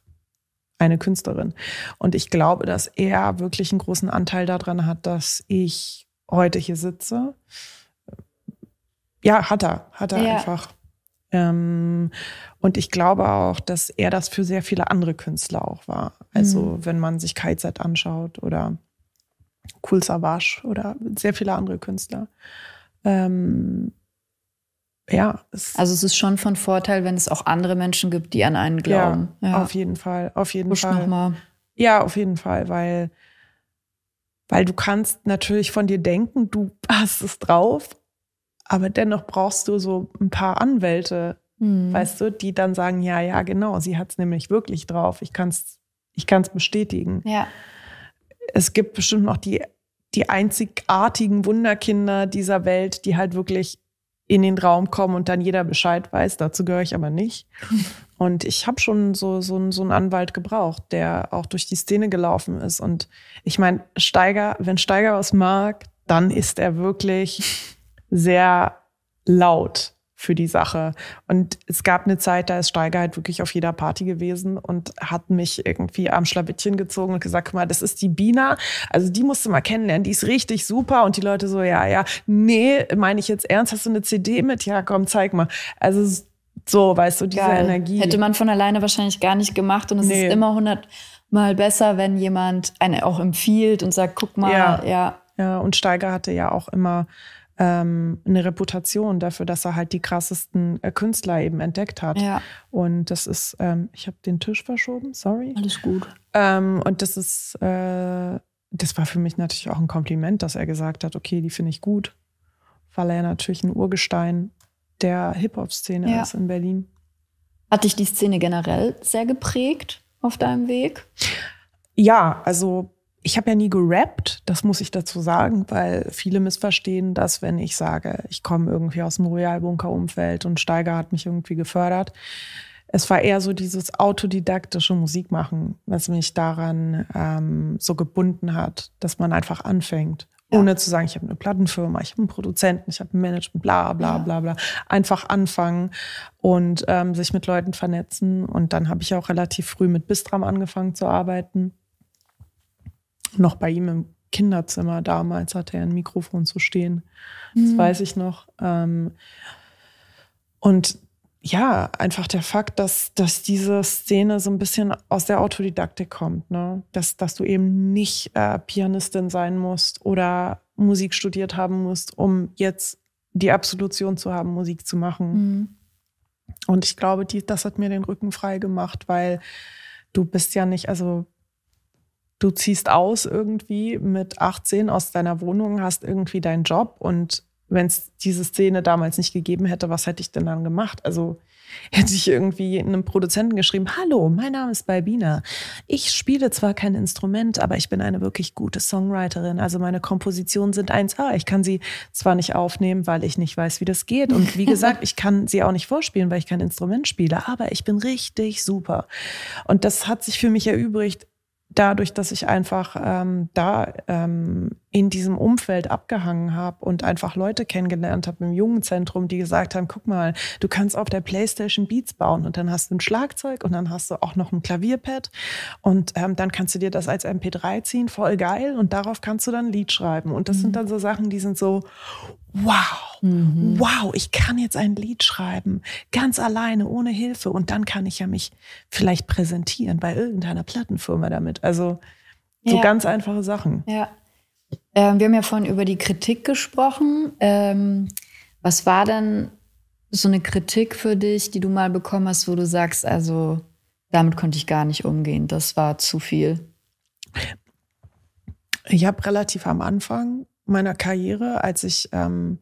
[SPEAKER 1] eine Künstlerin. Und ich glaube, dass er wirklich einen großen Anteil daran hat, dass ich heute hier sitze. Ja, hat er, hat er ja. einfach. Ähm, und ich glaube auch, dass er das für sehr viele andere Künstler auch war. Also mhm. wenn man sich KZ anschaut oder Cool Savage oder sehr viele andere Künstler. Ähm, ja.
[SPEAKER 2] Es also es ist schon von Vorteil, wenn es auch andere Menschen gibt, die an einen glauben.
[SPEAKER 1] Ja, ja. auf jeden Fall, auf jeden Push Fall. Noch mal. Ja, auf jeden Fall, weil, weil du kannst natürlich von dir denken, du hast es drauf, aber dennoch brauchst du so ein paar Anwälte, hm. weißt du, die dann sagen, ja, ja, genau, sie hat es nämlich wirklich drauf. Ich kann es ich kann's bestätigen.
[SPEAKER 2] Ja.
[SPEAKER 1] Es gibt bestimmt noch die, die einzigartigen Wunderkinder dieser Welt, die halt wirklich in den Raum kommen und dann jeder Bescheid weiß. Dazu gehöre ich aber nicht. Und ich habe schon so, so, so einen Anwalt gebraucht, der auch durch die Szene gelaufen ist. Und ich meine, Steiger, wenn Steiger was mag, dann ist er wirklich sehr laut für die Sache. Und es gab eine Zeit, da ist Steiger halt wirklich auf jeder Party gewesen und hat mich irgendwie am Schlawittchen gezogen und gesagt, guck mal, das ist die Bina. Also die musst du mal kennenlernen, die ist richtig super. Und die Leute so, ja, ja, nee, meine ich jetzt ernst, hast du eine CD mit? Ja, komm, zeig mal. Also so, weißt du, diese Geil. Energie.
[SPEAKER 2] Hätte man von alleine wahrscheinlich gar nicht gemacht und es nee. ist immer hundertmal besser, wenn jemand eine auch empfiehlt und sagt, guck mal,
[SPEAKER 1] ja. Ja, ja und Steiger hatte ja auch immer ähm, eine Reputation dafür, dass er halt die krassesten äh, Künstler eben entdeckt hat.
[SPEAKER 2] Ja.
[SPEAKER 1] Und das ist, ähm, ich habe den Tisch verschoben, sorry.
[SPEAKER 2] Alles gut.
[SPEAKER 1] Ähm, und das ist, äh, das war für mich natürlich auch ein Kompliment, dass er gesagt hat, okay, die finde ich gut, weil er natürlich ein Urgestein der Hip-Hop-Szene ja. ist in Berlin.
[SPEAKER 2] Hat dich die Szene generell sehr geprägt auf deinem Weg?
[SPEAKER 1] Ja, also ich habe ja nie gerappt, das muss ich dazu sagen, weil viele missverstehen das, wenn ich sage, ich komme irgendwie aus dem Royal-Bunker-Umfeld und Steiger hat mich irgendwie gefördert. Es war eher so dieses autodidaktische Musikmachen, was mich daran ähm, so gebunden hat, dass man einfach anfängt. Ja. Ohne zu sagen, ich habe eine Plattenfirma, ich habe einen Produzenten, ich habe ein Management, bla bla bla bla. Einfach anfangen und ähm, sich mit Leuten vernetzen. Und dann habe ich auch relativ früh mit Bistram angefangen zu arbeiten noch bei ihm im Kinderzimmer damals hatte er ein Mikrofon zu stehen. Das mhm. weiß ich noch. Ähm, und ja, einfach der Fakt, dass, dass diese Szene so ein bisschen aus der Autodidaktik kommt, ne? dass, dass du eben nicht äh, Pianistin sein musst oder Musik studiert haben musst, um jetzt die Absolution zu haben, Musik zu machen. Mhm. Und ich glaube, die, das hat mir den Rücken frei gemacht, weil du bist ja nicht, also du ziehst aus irgendwie mit 18 aus deiner Wohnung, hast irgendwie deinen Job und wenn es diese Szene damals nicht gegeben hätte, was hätte ich denn dann gemacht? Also hätte ich irgendwie einem Produzenten geschrieben, hallo, mein Name ist Balbina. Ich spiele zwar kein Instrument, aber ich bin eine wirklich gute Songwriterin. Also meine Kompositionen sind 1A. Ich kann sie zwar nicht aufnehmen, weil ich nicht weiß, wie das geht. Und wie gesagt, ich kann sie auch nicht vorspielen, weil ich kein Instrument spiele. Aber ich bin richtig super. Und das hat sich für mich erübrigt, dadurch, dass ich einfach ähm, da ähm, in diesem Umfeld abgehangen habe und einfach Leute kennengelernt habe im Jugendzentrum, die gesagt haben, guck mal, du kannst auf der Playstation Beats bauen und dann hast du ein Schlagzeug und dann hast du auch noch ein Klavierpad und ähm, dann kannst du dir das als MP3 ziehen, voll geil und darauf kannst du dann ein Lied schreiben. Und das mhm. sind dann so Sachen, die sind so, wow, mhm. wow, ich kann jetzt ein Lied schreiben, ganz alleine, ohne Hilfe und dann kann ich ja mich vielleicht präsentieren bei irgendeiner Plattenfirma damit. Also so ja. ganz einfache Sachen.
[SPEAKER 2] Ja. Ähm, wir haben ja vorhin über die Kritik gesprochen. Ähm, was war denn so eine Kritik für dich, die du mal bekommen hast, wo du sagst, also damit konnte ich gar nicht umgehen, das war zu viel?
[SPEAKER 1] Ich habe relativ am Anfang meiner Karriere, als ich ähm,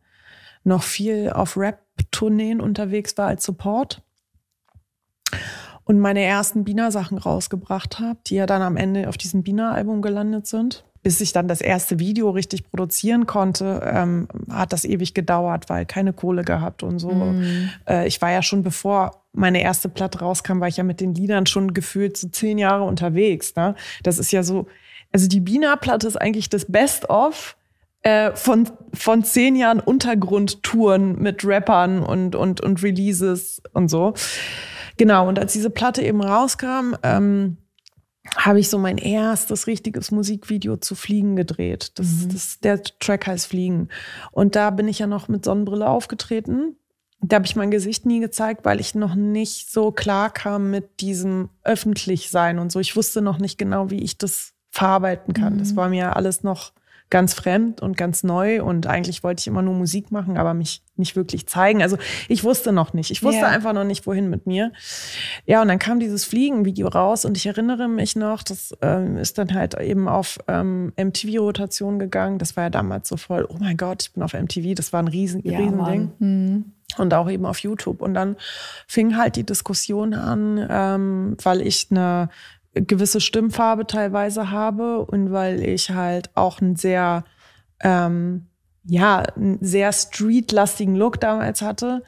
[SPEAKER 1] noch viel auf Rap-Tourneen unterwegs war als Support und meine ersten Bina-Sachen rausgebracht habe, die ja dann am Ende auf diesem Bina-Album gelandet sind. Bis ich dann das erste Video richtig produzieren konnte, ähm, hat das ewig gedauert, weil keine Kohle gehabt und so. Mhm. Äh, ich war ja schon, bevor meine erste Platte rauskam, war ich ja mit den Liedern schon gefühlt so zehn Jahre unterwegs. Ne? Das ist ja so, also die Bina-Platte ist eigentlich das Best-of äh, von, von zehn Jahren Untergrundtouren mit Rappern und, und, und Releases und so. Genau, und als diese Platte eben rauskam, ähm, habe ich so mein erstes richtiges Musikvideo zu Fliegen gedreht. Das, mhm. das, der Track heißt Fliegen. Und da bin ich ja noch mit Sonnenbrille aufgetreten. Da habe ich mein Gesicht nie gezeigt, weil ich noch nicht so klar kam mit diesem Öffentlichsein und so. Ich wusste noch nicht genau, wie ich das verarbeiten kann. Mhm. Das war mir alles noch ganz fremd und ganz neu und eigentlich wollte ich immer nur Musik machen, aber mich nicht wirklich zeigen. Also ich wusste noch nicht. Ich wusste yeah. einfach noch nicht, wohin mit mir. Ja, und dann kam dieses Fliegenvideo raus und ich erinnere mich noch, das ähm, ist dann halt eben auf ähm, MTV-Rotation gegangen. Das war ja damals so voll, oh mein Gott, ich bin auf MTV. Das war ein riesen, ja, Riesending. Mhm. Und auch eben auf YouTube. Und dann fing halt die Diskussion an, ähm, weil ich eine gewisse Stimmfarbe teilweise habe und weil ich halt auch einen sehr, ähm, ja, einen sehr streetlastigen Look damals hatte,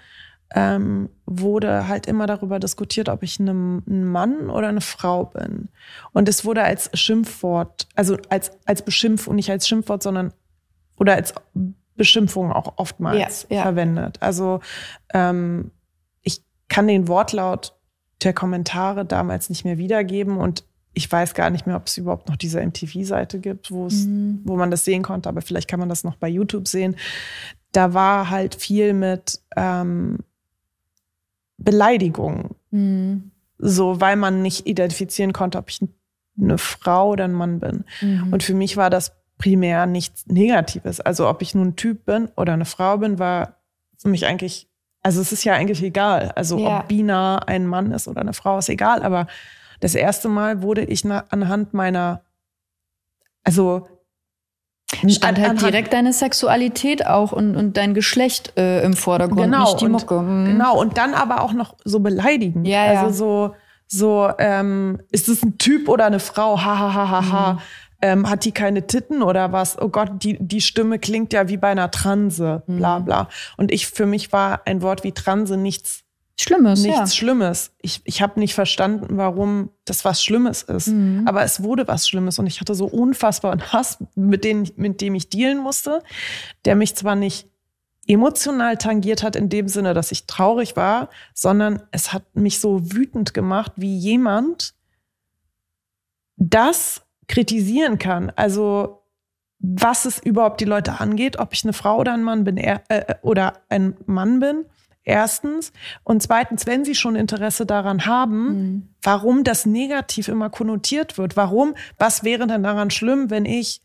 [SPEAKER 1] ähm, wurde halt immer darüber diskutiert, ob ich ein Mann oder eine Frau bin. Und es wurde als Schimpfwort, also als, als Beschimpfung, nicht als Schimpfwort, sondern oder als Beschimpfung auch oftmals ja, ja. verwendet. Also ähm, ich kann den Wortlaut der Kommentare damals nicht mehr wiedergeben und ich weiß gar nicht mehr, ob es überhaupt noch diese MTV-Seite gibt, wo es, mhm. wo man das sehen konnte, aber vielleicht kann man das noch bei YouTube sehen. Da war halt viel mit ähm, Beleidigungen. Mhm. So, weil man nicht identifizieren konnte, ob ich eine Frau oder ein Mann bin. Mhm. Und für mich war das primär nichts Negatives. Also ob ich nun ein Typ bin oder eine Frau bin, war für mich eigentlich also es ist ja eigentlich egal. Also ja. ob Bina ein Mann ist oder eine Frau, ist egal. Aber das erste Mal wurde ich anhand meiner, also
[SPEAKER 2] Stand halt direkt deine Sexualität auch und, und dein Geschlecht äh, im Vordergrund, genau, nicht die Mucke.
[SPEAKER 1] Mhm. Genau, und dann aber auch noch so beleidigen. Ja, also so, so ähm, ist es ein Typ oder eine Frau? Ha, ha, ha, ha, ha. Mhm ähm, hat die keine Titten oder was? Oh Gott, die, die Stimme klingt ja wie bei einer Transe, bla mhm. bla. Und ich, für mich war ein Wort wie Transe nichts
[SPEAKER 2] Schlimmes.
[SPEAKER 1] Nichts
[SPEAKER 2] ja.
[SPEAKER 1] Schlimmes. Ich, ich habe nicht verstanden, warum das was Schlimmes ist. Mhm. Aber es wurde was Schlimmes und ich hatte so unfassbaren Hass, mit, denen, mit dem ich dealen musste, der mich zwar nicht emotional tangiert hat in dem Sinne, dass ich traurig war, sondern es hat mich so wütend gemacht, wie jemand das kritisieren kann. Also was es überhaupt die Leute angeht, ob ich eine Frau oder ein Mann bin äh, äh, oder ein Mann bin. Erstens. Und zweitens, wenn sie schon Interesse daran haben, mhm. warum das negativ immer konnotiert wird. Warum? Was wäre denn daran schlimm, wenn ich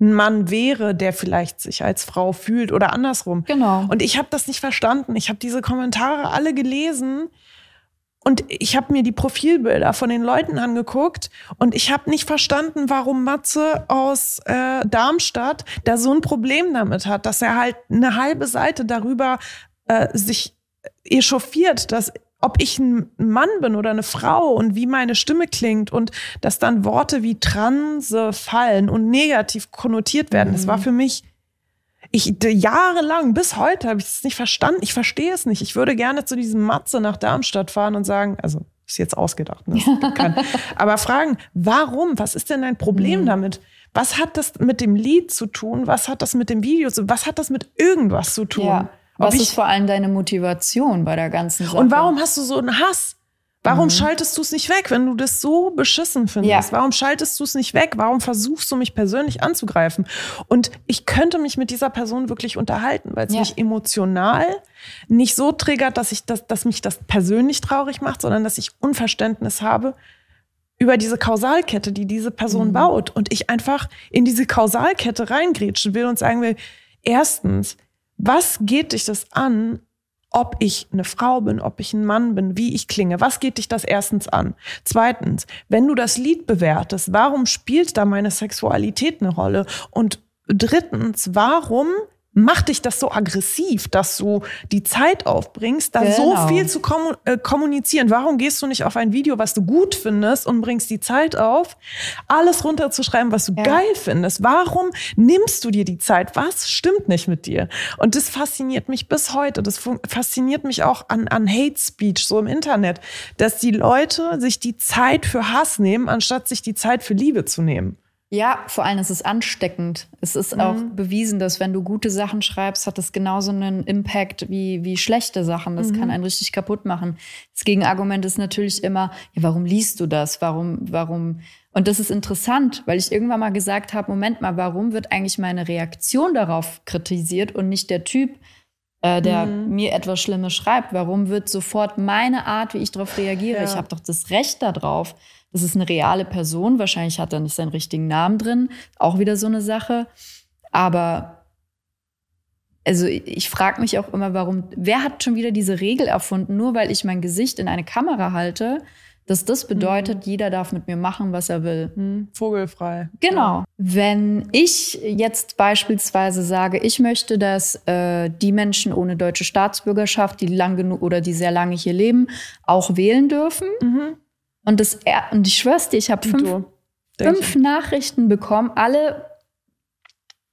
[SPEAKER 1] ein Mann wäre, der vielleicht sich als Frau fühlt oder andersrum?
[SPEAKER 2] Genau.
[SPEAKER 1] Und ich habe das nicht verstanden. Ich habe diese Kommentare alle gelesen und ich habe mir die Profilbilder von den Leuten angeguckt und ich habe nicht verstanden, warum Matze aus äh, Darmstadt da so ein Problem damit hat, dass er halt eine halbe Seite darüber äh, sich echauffiert, dass ob ich ein Mann bin oder eine Frau und wie meine Stimme klingt und dass dann Worte wie Transe fallen und negativ konnotiert werden. Mhm. Das war für mich ich jahrelang, bis heute habe ich es nicht verstanden. Ich verstehe es nicht. Ich würde gerne zu diesem Matze nach Darmstadt fahren und sagen, also ist jetzt ausgedacht, ne? aber fragen, warum? Was ist denn dein Problem mhm. damit? Was hat das mit dem Lied zu tun? Was hat das mit dem Video zu tun? Was hat das mit irgendwas zu tun? Ja.
[SPEAKER 2] Was ist vor allem deine Motivation bei der ganzen Sache?
[SPEAKER 1] Und warum hast du so einen Hass? Warum mhm. schaltest du es nicht weg, wenn du das so beschissen findest? Ja. Warum schaltest du es nicht weg? Warum versuchst du mich persönlich anzugreifen? Und ich könnte mich mit dieser Person wirklich unterhalten, weil es ja. mich emotional nicht so triggert, dass ich das, dass mich das persönlich traurig macht, sondern dass ich Unverständnis habe über diese Kausalkette, die diese Person mhm. baut. Und ich einfach in diese Kausalkette reingrätschen will und sagen will, erstens, was geht dich das an, ob ich eine Frau bin, ob ich ein Mann bin, wie ich klinge. Was geht dich das erstens an? Zweitens, wenn du das Lied bewertest, warum spielt da meine Sexualität eine Rolle? Und drittens, warum macht dich das so aggressiv, dass du die Zeit aufbringst, da genau. so viel zu äh, kommunizieren? Warum gehst du nicht auf ein Video, was du gut findest und bringst die Zeit auf, alles runterzuschreiben, was du ja. geil findest? Warum nimmst du dir die Zeit? Was stimmt nicht mit dir? Und das fasziniert mich bis heute. Das fasziniert mich auch an, an Hate Speech so im Internet, dass die Leute sich die Zeit für Hass nehmen, anstatt sich die Zeit für Liebe zu nehmen.
[SPEAKER 2] Ja, vor allem ist es ansteckend. Es ist mhm. auch bewiesen, dass wenn du gute Sachen schreibst, hat das genauso einen Impact wie, wie schlechte Sachen. Das mhm. kann einen richtig kaputt machen. Das Gegenargument ist natürlich immer, ja, warum liest du das? Warum, warum? Und das ist interessant, weil ich irgendwann mal gesagt habe, Moment mal, warum wird eigentlich meine Reaktion darauf kritisiert und nicht der Typ, äh, der mhm. mir etwas Schlimmes schreibt? Warum wird sofort meine Art, wie ich darauf reagiere? Ja. Ich habe doch das Recht darauf. Das ist eine reale Person. Wahrscheinlich hat er nicht seinen richtigen Namen drin. Auch wieder so eine Sache. Aber also ich frage mich auch immer, warum, wer hat schon wieder diese Regel erfunden, nur weil ich mein Gesicht in eine Kamera halte, dass das bedeutet, mhm. jeder darf mit mir machen, was er will.
[SPEAKER 1] Mhm. Vogelfrei.
[SPEAKER 2] Genau. Ja. Wenn ich jetzt beispielsweise sage, ich möchte, dass äh, die Menschen ohne deutsche Staatsbürgerschaft, die lang genug oder die sehr lange hier leben, auch wählen dürfen, mhm. Und, das, und ich schwör's dir, ich habe fünf, fünf Nachrichten bekommen, alle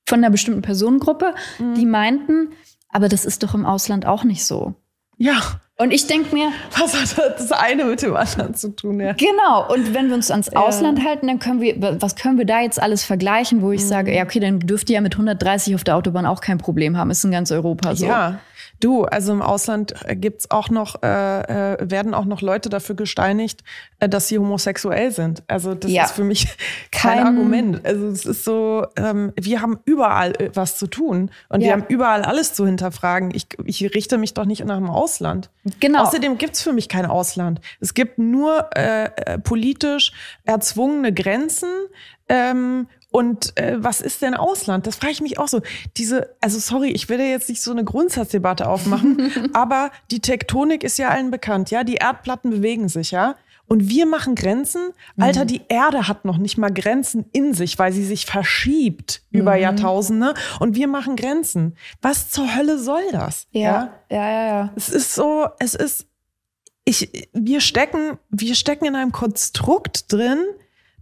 [SPEAKER 2] von einer bestimmten Personengruppe, mhm. die meinten, aber das ist doch im Ausland auch nicht so.
[SPEAKER 1] Ja.
[SPEAKER 2] Und ich denke mir.
[SPEAKER 1] Was hat das eine mit dem anderen zu tun, ja?
[SPEAKER 2] Genau. Und wenn wir uns ans Ausland ja. halten, dann können wir, was können wir da jetzt alles vergleichen, wo ich mhm. sage, ja, okay, dann dürft ihr ja mit 130 auf der Autobahn auch kein Problem haben. Ist in ganz Europa so.
[SPEAKER 1] Ja. Du, also im Ausland äh, gibt's auch noch, äh, äh, werden auch noch Leute dafür gesteinigt, äh, dass sie homosexuell sind. Also das ja. ist für mich kein, kein, Argument. Also es ist so, ähm, wir haben überall äh, was zu tun und ja. wir haben überall alles zu hinterfragen. Ich, ich richte mich doch nicht nach dem Ausland. Genau. Außerdem gibt's für mich kein Ausland. Es gibt nur äh, äh politisch erzwungene Grenzen ähm, und äh, was ist denn Ausland? Das frage ich mich auch so. Diese, also sorry, ich will ja jetzt nicht so eine Grundsatzdebatte aufmachen, aber die Tektonik ist ja allen bekannt, ja. Die Erdplatten bewegen sich, ja. Und wir machen Grenzen. Alter, mhm. die Erde hat noch nicht mal Grenzen in sich, weil sie sich verschiebt mhm. über Jahrtausende. Und wir machen Grenzen. Was zur Hölle soll das?
[SPEAKER 2] Ja, ja, ja, ja. ja.
[SPEAKER 1] Es ist so, es ist, ich, wir stecken, wir stecken in einem Konstrukt drin,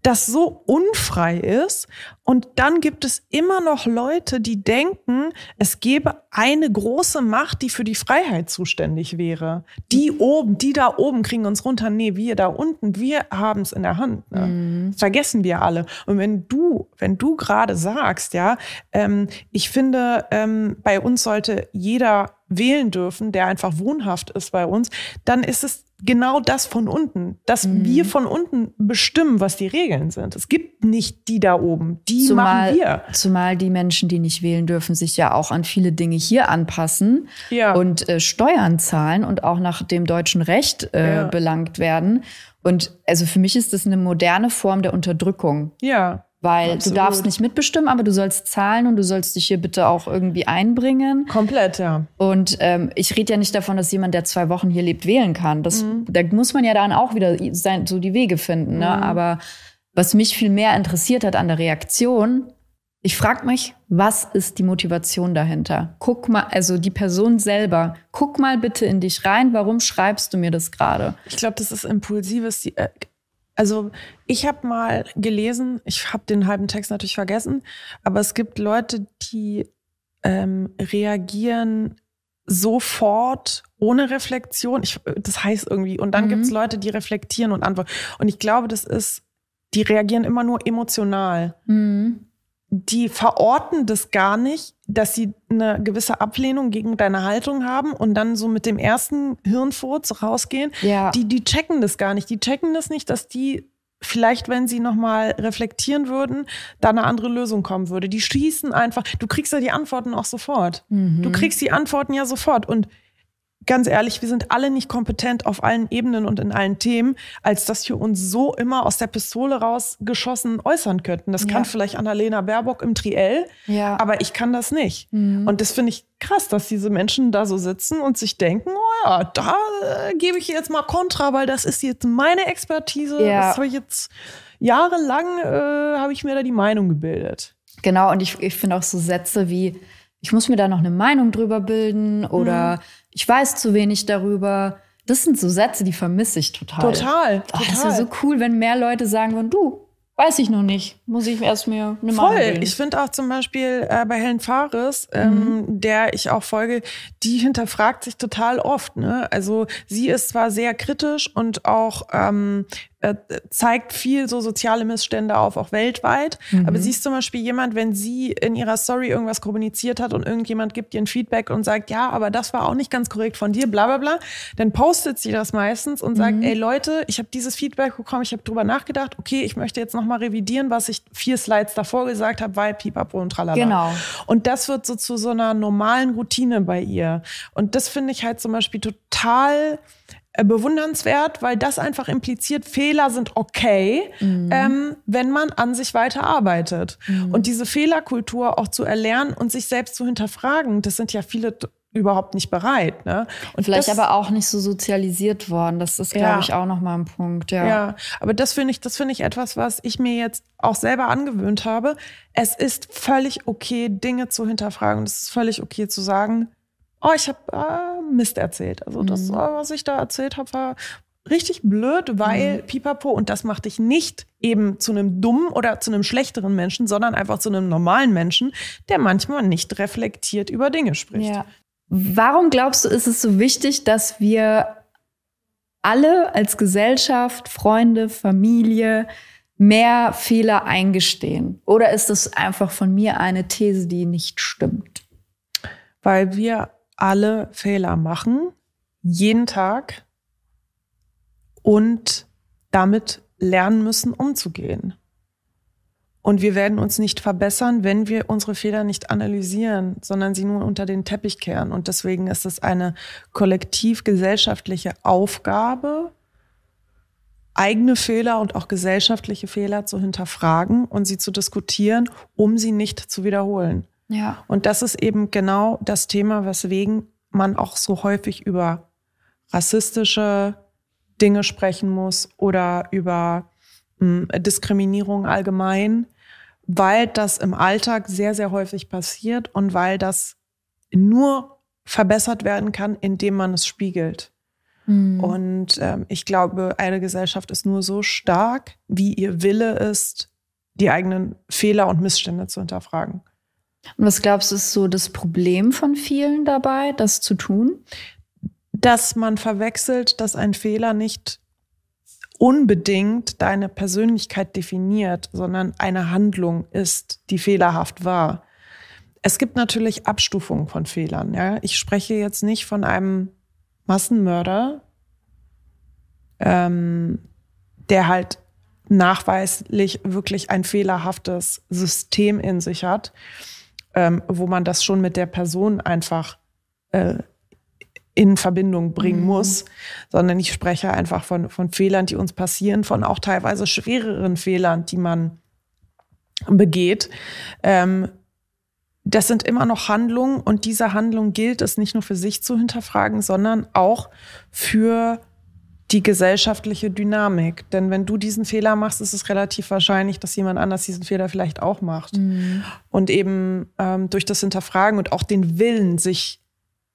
[SPEAKER 1] das so unfrei ist. Und dann gibt es immer noch Leute, die denken, es gäbe eine große Macht, die für die Freiheit zuständig wäre. Die oben, die da oben kriegen uns runter. Nee, wir da unten, wir haben es in der Hand. Ne? Mhm. Vergessen wir alle. Und wenn du, wenn du gerade sagst, ja, ähm, ich finde, ähm, bei uns sollte jeder wählen dürfen, der einfach wohnhaft ist bei uns, dann ist es genau das von unten, dass mhm. wir von unten bestimmen, was die Regeln sind. Es gibt nicht die da oben, die zumal, machen wir.
[SPEAKER 2] Zumal die Menschen, die nicht wählen dürfen, sich ja auch an viele Dinge hier anpassen ja. und äh, Steuern zahlen und auch nach dem deutschen Recht äh, ja. belangt werden. Und also für mich ist das eine moderne Form der Unterdrückung.
[SPEAKER 1] Ja.
[SPEAKER 2] Weil Absolut. du darfst nicht mitbestimmen, aber du sollst zahlen und du sollst dich hier bitte auch irgendwie einbringen.
[SPEAKER 1] Komplett, ja.
[SPEAKER 2] Und ähm, ich rede ja nicht davon, dass jemand, der zwei Wochen hier lebt, wählen kann. Das, mhm. Da muss man ja dann auch wieder sein, so die Wege finden. Ne? Mhm. Aber was mich viel mehr interessiert hat an der Reaktion, ich frage mich, was ist die Motivation dahinter? Guck mal, also die Person selber, guck mal bitte in dich rein, warum schreibst du mir das gerade?
[SPEAKER 1] Ich glaube, das ist impulsives, äh, also ich habe mal gelesen, ich habe den halben Text natürlich vergessen, aber es gibt Leute, die ähm, reagieren sofort ohne Reflexion. Ich, das heißt irgendwie, und dann mhm. gibt es Leute, die reflektieren und antworten. Und ich glaube, das ist, die reagieren immer nur emotional. Mhm die verorten das gar nicht, dass sie eine gewisse Ablehnung gegen deine Haltung haben und dann so mit dem ersten Hirnfurz rausgehen. Ja. Die, die checken das gar nicht. Die checken das nicht, dass die vielleicht, wenn sie nochmal reflektieren würden, da eine andere Lösung kommen würde. Die schließen einfach, du kriegst ja die Antworten auch sofort. Mhm. Du kriegst die Antworten ja sofort. Und ganz ehrlich, wir sind alle nicht kompetent auf allen Ebenen und in allen Themen, als dass wir uns so immer aus der Pistole rausgeschossen äußern könnten. Das ja. kann vielleicht Annalena Baerbock im Triell, ja. aber ich kann das nicht. Mhm. Und das finde ich krass, dass diese Menschen da so sitzen und sich denken, oh ja, da äh, gebe ich jetzt mal Kontra, weil das ist jetzt meine Expertise. Ja. Das habe ich jetzt jahrelang, äh, habe ich mir da die Meinung gebildet.
[SPEAKER 2] Genau, und ich, ich finde auch so Sätze wie, ich muss mir da noch eine Meinung drüber bilden oder mhm. Ich weiß zu wenig darüber. Das sind so Sätze, die vermisse ich total.
[SPEAKER 1] Total.
[SPEAKER 2] Oh, Das wäre so cool, wenn mehr Leute sagen würden, du, Weiß ich noch nicht. Muss ich erst mir eine
[SPEAKER 1] Voll. Ich finde auch zum Beispiel äh, bei Helen Fares, ähm, mhm. der ich auch folge, die hinterfragt sich total oft. Ne? Also sie ist zwar sehr kritisch und auch ähm, äh, zeigt viel so soziale Missstände auf, auch weltweit. Mhm. Aber sie ist zum Beispiel jemand, wenn sie in ihrer Story irgendwas kommuniziert hat und irgendjemand gibt ihr ein Feedback und sagt, ja, aber das war auch nicht ganz korrekt von dir, bla bla bla, dann postet sie das meistens und sagt, mhm. ey Leute, ich habe dieses Feedback bekommen, ich habe drüber nachgedacht, okay, ich möchte jetzt nochmal revidieren, was ich vier Slides davor gesagt habe, weil pipapo und tralala.
[SPEAKER 2] Genau.
[SPEAKER 1] Und das wird so zu so einer normalen Routine bei ihr. Und das finde ich halt zum Beispiel total bewundernswert, weil das einfach impliziert, Fehler sind okay, mhm. ähm, wenn man an sich weiter arbeitet. Mhm. Und diese Fehlerkultur auch zu erlernen und sich selbst zu hinterfragen, das sind ja viele überhaupt nicht bereit. Ne?
[SPEAKER 2] Und Vielleicht das, aber auch nicht so sozialisiert worden. Das ist, glaube ja. ich, auch nochmal ein Punkt. Ja,
[SPEAKER 1] ja aber das finde ich, das finde ich etwas, was ich mir jetzt auch selber angewöhnt habe. Es ist völlig okay, Dinge zu hinterfragen. Es ist völlig okay zu sagen, oh, ich habe äh, Mist erzählt. Also das, mhm. was ich da erzählt habe, war richtig blöd, weil mhm. pipapo und das macht dich nicht eben zu einem dummen oder zu einem schlechteren Menschen, sondern einfach zu einem normalen Menschen, der manchmal nicht reflektiert über Dinge spricht. Ja.
[SPEAKER 2] Warum glaubst du, ist es so wichtig, dass wir alle als Gesellschaft, Freunde, Familie mehr Fehler eingestehen? Oder ist es einfach von mir eine These, die nicht stimmt?
[SPEAKER 1] Weil wir alle Fehler machen, jeden Tag und damit lernen müssen, umzugehen. Und wir werden uns nicht verbessern, wenn wir unsere Fehler nicht analysieren, sondern sie nur unter den Teppich kehren. Und deswegen ist es eine kollektiv-gesellschaftliche Aufgabe, eigene Fehler und auch gesellschaftliche Fehler zu hinterfragen und sie zu diskutieren, um sie nicht zu wiederholen.
[SPEAKER 2] Ja.
[SPEAKER 1] Und das ist eben genau das Thema, weswegen man auch so häufig über rassistische Dinge sprechen muss oder über mh, hm, Diskriminierung allgemein, weil das im Alltag sehr, sehr häufig passiert und weil das nur verbessert werden kann, indem man es spiegelt. Mhm. Und ähm, ich glaube, eine Gesellschaft ist nur so stark, wie ihr Wille ist, die eigenen Fehler und Missstände zu hinterfragen.
[SPEAKER 2] Und was glaubst du, ist so das Problem von vielen dabei, das zu tun?
[SPEAKER 1] Dass man verwechselt, dass ein Fehler nicht unbedingt deine Persönlichkeit definiert, sondern eine Handlung ist, die fehlerhaft war. Es gibt natürlich Abstufungen von Fehlern. Ja? Ich spreche jetzt nicht von einem Massenmörder, ähm, der halt nachweislich wirklich ein fehlerhaftes System in sich hat, ähm, wo man das schon mit der Person einfach äh, in Verbindung bringen mhm. muss, sondern ich spreche einfach von, von Fehlern, die uns passieren, von auch teilweise schwereren Fehlern, die man begeht. Ähm, das sind immer noch Handlungen und diese Handlung gilt es nicht nur für sich zu hinterfragen, sondern auch für die gesellschaftliche Dynamik. Denn wenn du diesen Fehler machst, ist es relativ wahrscheinlich, dass jemand anders diesen Fehler vielleicht auch macht. Mhm. Und eben ähm, durch das Hinterfragen und auch den Willen, sich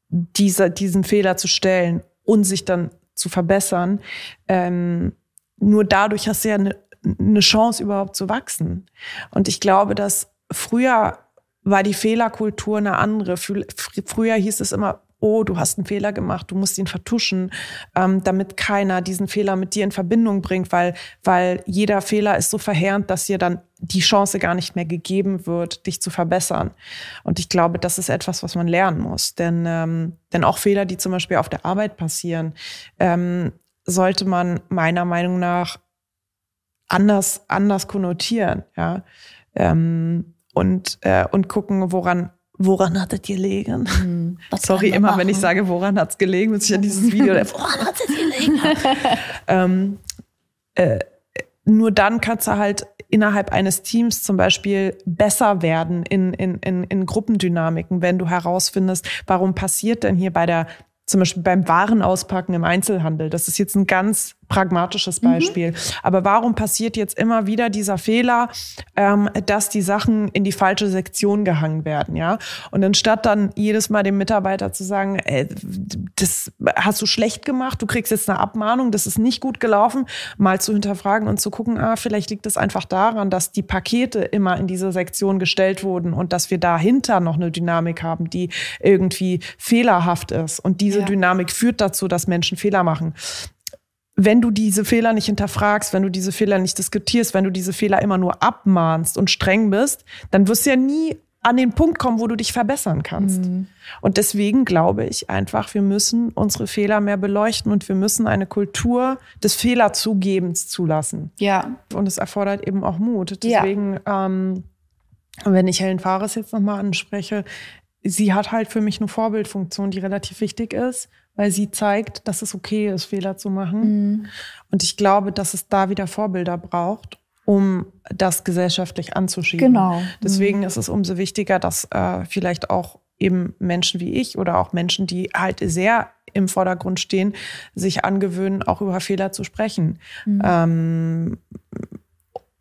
[SPEAKER 1] dieser, diesen Fehler zu stellen und sich dann zu verbessern, ähm, nur dadurch hast du ja eine, eine Chance überhaupt zu wachsen. Und ich glaube, dass früher war die Fehlerkultur eine andere. Früher hieß es immer, oh, du hast einen Fehler gemacht, du musst ihn vertuschen, ähm, damit keiner diesen Fehler mit dir in Verbindung bringt, weil, weil jeder Fehler ist so verheerend, dass dir dann die Chance gar nicht mehr gegeben wird, dich zu verbessern. Und ich glaube, das ist etwas, was man lernen muss. Denn, ähm, denn auch Fehler, die zum Beispiel auf der Arbeit passieren, ähm, sollte man meiner Meinung nach anders, anders konnotieren, ja. Ähm, und, äh, und gucken, woran woran hat es gelegen? Mhm. Sorry, immer machen? wenn ich sage, woran hat es gelegen, muss ich an dieses Video, woran hat es gelegen? ähm, äh, nur dann kannst du halt innerhalb eines Teams zum Beispiel besser werden in, in, in, in Gruppendynamiken, wenn du herausfindest, warum passiert denn hier bei der zum Beispiel beim Warenauspacken im Einzelhandel. Das ist jetzt ein ganz pragmatisches mhm. Beispiel. Mhm. Aber warum passiert jetzt immer wieder dieser Fehler, ähm, dass die Sachen in die falsche Sektion gehangen werden, ja? Und anstatt dann jedes Mal dem Mitarbeiter zu sagen, ey, das hast du schlecht gemacht, du kriegst jetzt eine Abmahnung, das ist nicht gut gelaufen, mal zu hinterfragen und zu gucken, ah, vielleicht liegt es einfach daran, dass die Pakete immer in diese Sektion gestellt wurden und dass wir dahinter noch eine Dynamik haben, die irgendwie fehlerhaft ist. Und diese ja. Dynamik führt dazu, dass Menschen Fehler machen wenn du diese Fehler nicht hinterfragst, wenn du diese Fehler nicht diskutierst, wenn du diese Fehler immer nur abmahnst und streng bist, dann wirst du ja nie an den Punkt kommen, wo du dich verbessern kannst. Mhm. Und deswegen glaube ich einfach, wir müssen unsere Fehler mehr beleuchten und wir müssen eine Kultur des Fehlerzugebens zulassen.
[SPEAKER 2] Ja.
[SPEAKER 1] Und es erfordert eben auch Mut. Deswegen, ja. ähm, wenn ich Helen Fares jetzt nochmal anspreche, sie hat halt für mich eine Vorbildfunktion, die relativ wichtig ist weil sie zeigt, dass es okay ist, Fehler zu machen. Mhm. Und ich glaube, dass es da wieder Vorbilder braucht, um das gesellschaftlich anzuschieben.
[SPEAKER 2] Genau.
[SPEAKER 1] Deswegen mhm. ist es umso wichtiger, dass äh, vielleicht auch eben Menschen wie ich oder auch Menschen, die halt sehr im Vordergrund stehen, sich angewöhnen, auch über Fehler zu sprechen. Mhm. Ähm,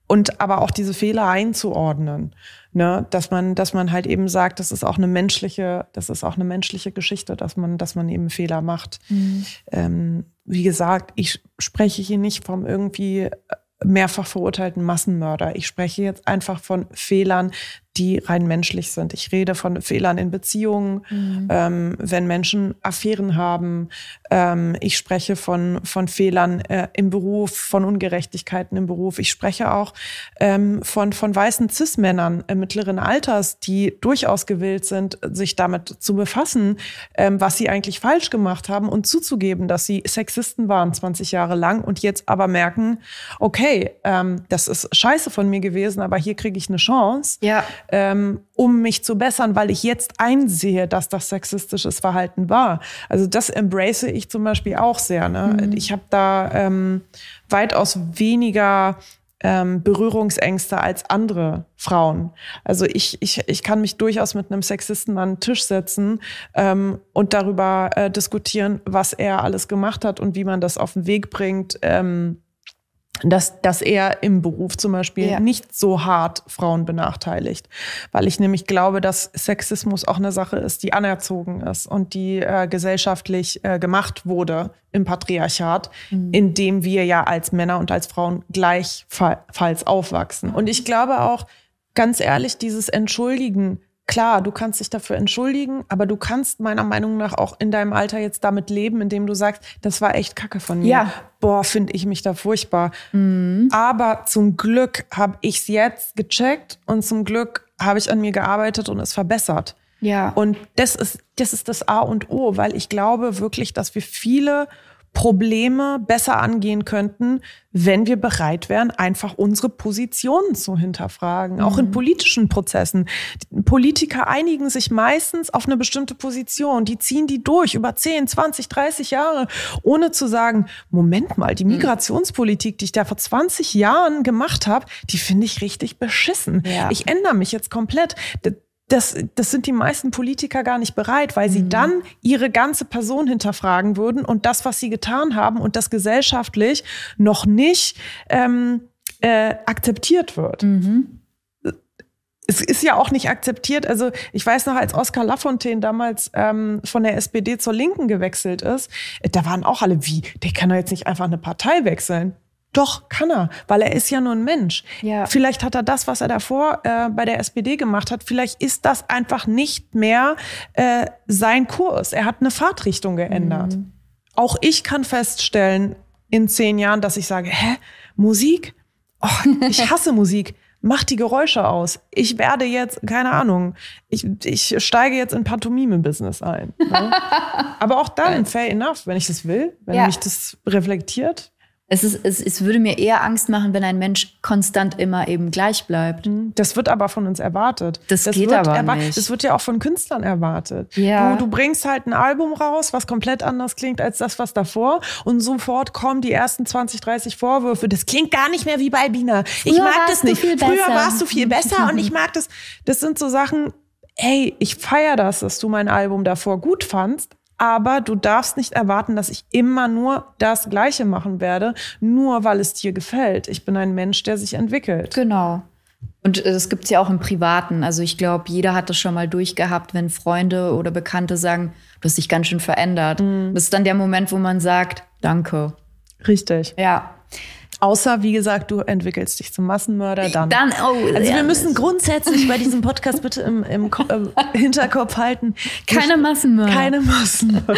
[SPEAKER 1] und aber auch diese Fehler einzuordnen. Ne? Dass man, dass man halt eben sagt, das ist auch eine menschliche, das ist auch eine menschliche Geschichte, dass man, dass man eben Fehler macht. Mhm. Ähm, wie gesagt, ich spreche hier nicht vom irgendwie mehrfach verurteilten Massenmörder. Ich spreche jetzt einfach von Fehlern, die rein menschlich sind. Ich rede von Fehlern in Beziehungen, mhm. ähm, wenn Menschen Affären haben. Ähm, ich spreche von, von Fehlern äh, im Beruf, von Ungerechtigkeiten im Beruf. Ich spreche auch ähm, von, von weißen Cis-Männern mittleren Alters, die durchaus gewillt sind, sich damit zu befassen, ähm, was sie eigentlich falsch gemacht haben und zuzugeben, dass sie Sexisten waren 20 Jahre lang und jetzt aber merken, okay, ähm, das ist scheiße von mir gewesen, aber hier kriege ich eine Chance.
[SPEAKER 2] Ja
[SPEAKER 1] ähm, um mich zu bessern, weil ich jetzt einsehe, dass das sexistisches Verhalten war. Also das embrace ich zum Beispiel auch sehr. Ne? Mhm. Ich habe da ähm, weitaus weniger ähm, Berührungsängste als andere Frauen. Also ich, ich, ich kann mich durchaus mit einem Sexisten an den Tisch setzen ähm, und darüber äh, diskutieren, was er alles gemacht hat und wie man das auf den Weg bringt. Ähm, dass, dass er im Beruf zum Beispiel ja. nicht so hart Frauen benachteiligt. Weil ich nämlich glaube, dass Sexismus auch eine Sache ist, die anerzogen ist und die äh, gesellschaftlich äh, gemacht wurde im Patriarchat, mhm. in dem wir ja als Männer und als Frauen gleichfalls aufwachsen. Und ich glaube auch, ganz ehrlich, dieses Entschuldigen Klar, du kannst dich dafür entschuldigen, aber du kannst meiner Meinung nach auch in deinem Alter jetzt damit leben, indem du sagst, das war echt Kacke von mir.
[SPEAKER 2] Ja.
[SPEAKER 1] Boah, finde ich mich da furchtbar. Mhm. Aber zum Glück habe ich es jetzt gecheckt und zum Glück habe ich an mir gearbeitet und es verbessert.
[SPEAKER 2] Ja.
[SPEAKER 1] Und das ist, das ist das A und O, weil ich glaube wirklich, dass wir viele Probleme besser angehen könnten, wenn wir bereit wären, einfach unsere Positionen zu hinterfragen, auch in mhm. politischen Prozessen. Politiker einigen sich meistens auf eine bestimmte Position, die ziehen die durch über 10, 20, 30 Jahre, ohne zu sagen, Moment mal, die mhm. Migrationspolitik, die ich da vor 20 Jahren gemacht habe, die finde ich richtig beschissen. Ja. Ich ändere mich jetzt komplett das, das sind die meisten Politiker gar nicht bereit, weil sie mhm. dann ihre ganze Person hinterfragen würden und das, was sie getan haben und das gesellschaftlich noch nicht ähm, äh, akzeptiert wird. Mhm. Es ist ja auch nicht akzeptiert. Also ich weiß noch, als Oskar Lafontaine damals ähm, von der SPD zur Linken gewechselt ist, da waren auch alle wie, der kann doch jetzt nicht einfach eine Partei wechseln. Doch, kann er, weil er ist ja nur ein Mensch. Ja. Vielleicht hat er das, was er davor äh, bei der SPD gemacht hat, vielleicht ist das einfach nicht mehr äh, sein Kurs. Er hat eine Fahrtrichtung geändert. Mhm. Auch ich kann feststellen in zehn Jahren, dass ich sage, hä, Musik? Oh, ich hasse Musik. Mach die Geräusche aus. Ich werde jetzt, keine Ahnung, ich, ich steige jetzt in Pantomime-Business ein. Ne? Aber auch dann, fair enough, wenn ich das will, wenn ja. mich das reflektiert,
[SPEAKER 2] es, ist, es, es würde mir eher Angst machen, wenn ein Mensch konstant immer eben gleich bleibt.
[SPEAKER 1] Mhm. Das wird aber von uns erwartet.
[SPEAKER 2] Das,
[SPEAKER 1] das
[SPEAKER 2] geht aber nicht.
[SPEAKER 1] Das wird ja auch von Künstlern erwartet.
[SPEAKER 2] Ja.
[SPEAKER 1] Du, du bringst halt ein Album raus, was komplett anders klingt als das, was davor. Und sofort kommen die ersten 20, 30 Vorwürfe. Das klingt gar nicht mehr wie bei Bina. Ich Früher mag das nicht. Früher warst du viel besser und ich mag das. Das sind so Sachen, hey, ich feiere das, dass du mein Album davor gut fandst, Aber du darfst nicht erwarten, dass ich immer nur das Gleiche machen werde, nur weil es dir gefällt. Ich bin ein Mensch, der sich entwickelt.
[SPEAKER 2] Genau. Und das gibt es ja auch im Privaten. Also ich glaube, jeder hat das schon mal durchgehabt, wenn Freunde oder Bekannte sagen, du hast dich ganz schön verändert. Mhm. Das ist dann der Moment, wo man sagt, danke.
[SPEAKER 1] Richtig.
[SPEAKER 2] Ja.
[SPEAKER 1] Außer, wie gesagt, du entwickelst dich zum Massenmörder, dann.
[SPEAKER 2] Dann, oh,
[SPEAKER 1] also ja. wir müssen grundsätzlich bei diesem Podcast bitte im, im, im Hinterkopf halten.
[SPEAKER 2] Keine Massenmörder.
[SPEAKER 1] Keine Massenmörder.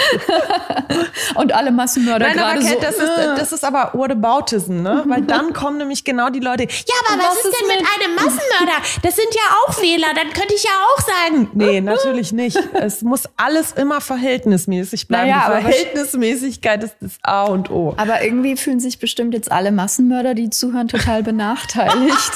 [SPEAKER 2] Und alle Massenmörder
[SPEAKER 1] Nein,
[SPEAKER 2] gerade so.
[SPEAKER 1] Das ist, das ist aber Whataboutism, ne? Weil dann kommen nämlich genau die Leute, ja, aber was, was ist, denn mit, mit einem Massenmörder? Das sind ja auch Fehler, dann könnte ich ja auch sagen. Nee, natürlich nicht. Es muss alles immer verhältnismäßig bleiben. Naja, Verhältnismäßigkeit ist das A und O.
[SPEAKER 2] Aber irgendwie fühlen sich bestimmt jetzt alle Massenmörder Massenmörder, die zuhören, total benachteiligt.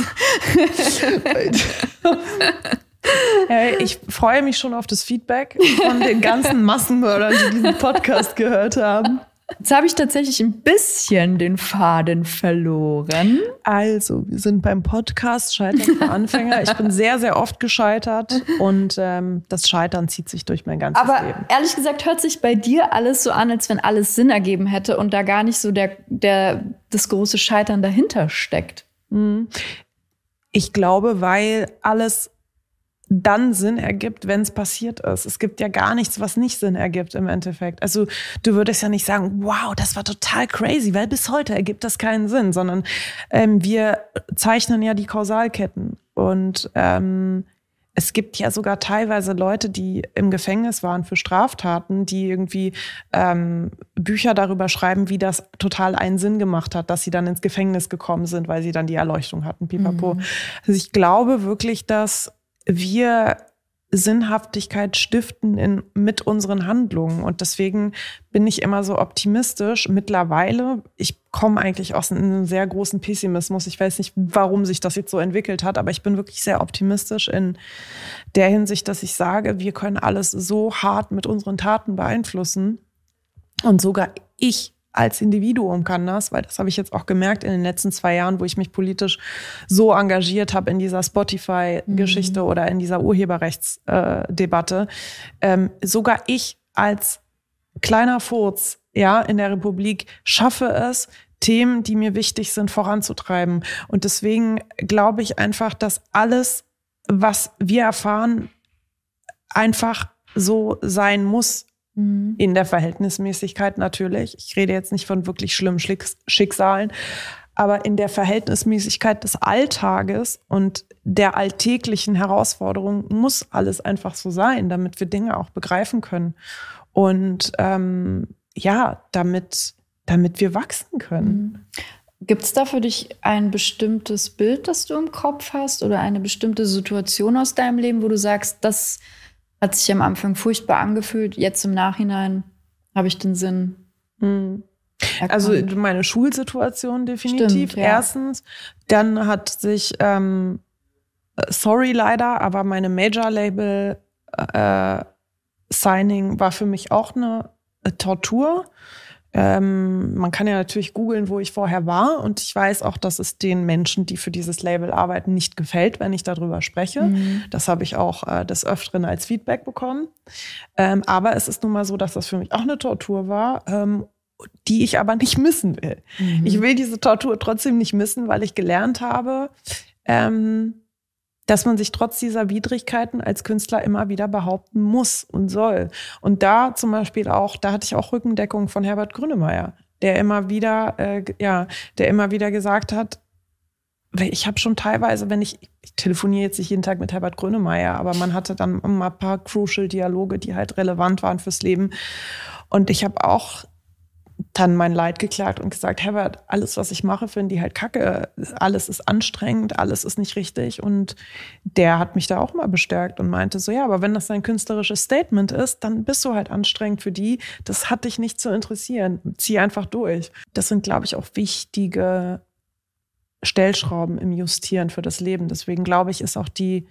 [SPEAKER 1] ich freue mich schon auf das Feedback von den ganzen Massenmördern, die diesen Podcast gehört haben.
[SPEAKER 2] Jetzt habe ich tatsächlich ein bisschen den Faden verloren.
[SPEAKER 1] Also, wir sind beim Podcast Scheitern für Anfänger. Ich bin sehr, sehr oft gescheitert und ähm, das Scheitern zieht sich durch mein ganzes
[SPEAKER 2] Aber
[SPEAKER 1] Leben.
[SPEAKER 2] Aber ehrlich gesagt hört sich bei dir alles so an, als wenn alles Sinn ergeben hätte und da gar nicht so der, der, das große Scheitern dahinter steckt.
[SPEAKER 1] Mhm. Ich glaube, weil alles dann Sinn ergibt, wenn es passiert ist. Es gibt ja gar nichts, was nicht Sinn ergibt im Endeffekt. Also du würdest ja nicht sagen, wow, das war total crazy, weil bis heute ergibt das keinen Sinn, sondern ähm, wir zeichnen ja die Kausalketten. Und ähm, es gibt ja sogar teilweise Leute, die im Gefängnis waren für Straftaten, die irgendwie ähm, Bücher darüber schreiben, wie das total einen Sinn gemacht hat, dass sie dann ins Gefängnis gekommen sind, weil sie dann die Erleuchtung hatten, pipapo. Mhm. Also ich glaube wirklich, dass wir Sinnhaftigkeit stiften in, mit unseren Handlungen. Und deswegen bin ich immer so optimistisch. Mittlerweile, ich komme eigentlich aus einem sehr großen Pessimismus. Ich weiß nicht, warum sich das jetzt so entwickelt hat, aber ich bin wirklich sehr optimistisch in der Hinsicht, dass ich sage, wir können alles so hart mit unseren Taten beeinflussen. Und sogar ich als Individuum kann das, weil das habe ich jetzt auch gemerkt in den letzten zwei Jahren, wo ich mich politisch so engagiert habe in dieser Spotify-Geschichte mhm. oder in dieser Urheberrechtsdebatte. Äh, ähm, sogar ich als kleiner Furz, ja, in der Republik schaffe es, Themen, die mir wichtig sind, voranzutreiben. Und deswegen glaube ich einfach, dass alles, was wir erfahren, einfach so sein muss Mhm. In der Verhältnismäßigkeit natürlich. Ich rede jetzt nicht von wirklich schlimmen Schicksalen, aber in der Verhältnismäßigkeit des Alltages und der alltäglichen Herausforderungen muss alles einfach so sein, damit wir Dinge auch begreifen können. Und ähm, ja, damit, damit wir wachsen können.
[SPEAKER 2] Mhm. Gibt es da für dich ein bestimmtes Bild, das du im Kopf hast oder eine bestimmte Situation aus deinem Leben, wo du sagst, das hat sich am Anfang furchtbar angefühlt. Jetzt im Nachhinein habe ich den Sinn.
[SPEAKER 1] Mhm. Also meine Schulsituation definitiv. Stimmt, ja. Erstens. Dann hat sich, ähm, sorry leider, aber meine Major-Label äh, Signing war für mich auch eine Tortur. Ähm, man kann ja natürlich googeln, wo ich vorher war. Und ich weiß auch, dass es den Menschen, die für dieses Label arbeiten, nicht gefällt, wenn ich darüber spreche. Mhm. Das habe ich auch äh, des Öfteren als Feedback bekommen. Ähm, aber es ist nun mal so, dass das für mich auch eine Tortur war. Ähm, die ich aber nicht missen will. Mhm. Ich will diese Tortur trotzdem nicht missen, weil ich gelernt habe, ähm, dass man sich trotz dieser Widrigkeiten als Künstler immer wieder behaupten muss und soll. Und da zum Beispiel auch, da hatte ich auch Rückendeckung von Herbert Grünemeyer, der immer wieder, äh, ja, der immer wieder gesagt hat, ich habe schon teilweise, wenn ich, ich telefoniere jetzt nicht jeden Tag mit Herbert Grönemeyer, aber man hatte dann immer ein paar crucial Dialoge, die halt relevant waren fürs Leben. Und ich habe auch dann mein Leid geklagt und gesagt, Herbert, alles, was ich mache, finde ich halt kacke. Alles ist anstrengend, alles ist nicht richtig. Und der hat mich da auch mal bestärkt und meinte so, ja, aber wenn das dein künstlerisches Statement ist, dann bist du halt anstrengend für die. Das hat dich nicht zu interessieren. Zieh einfach durch. Das sind, glaube ich, auch wichtige Stellschrauben im Justieren für das Leben. Deswegen glaube ich, ist auch die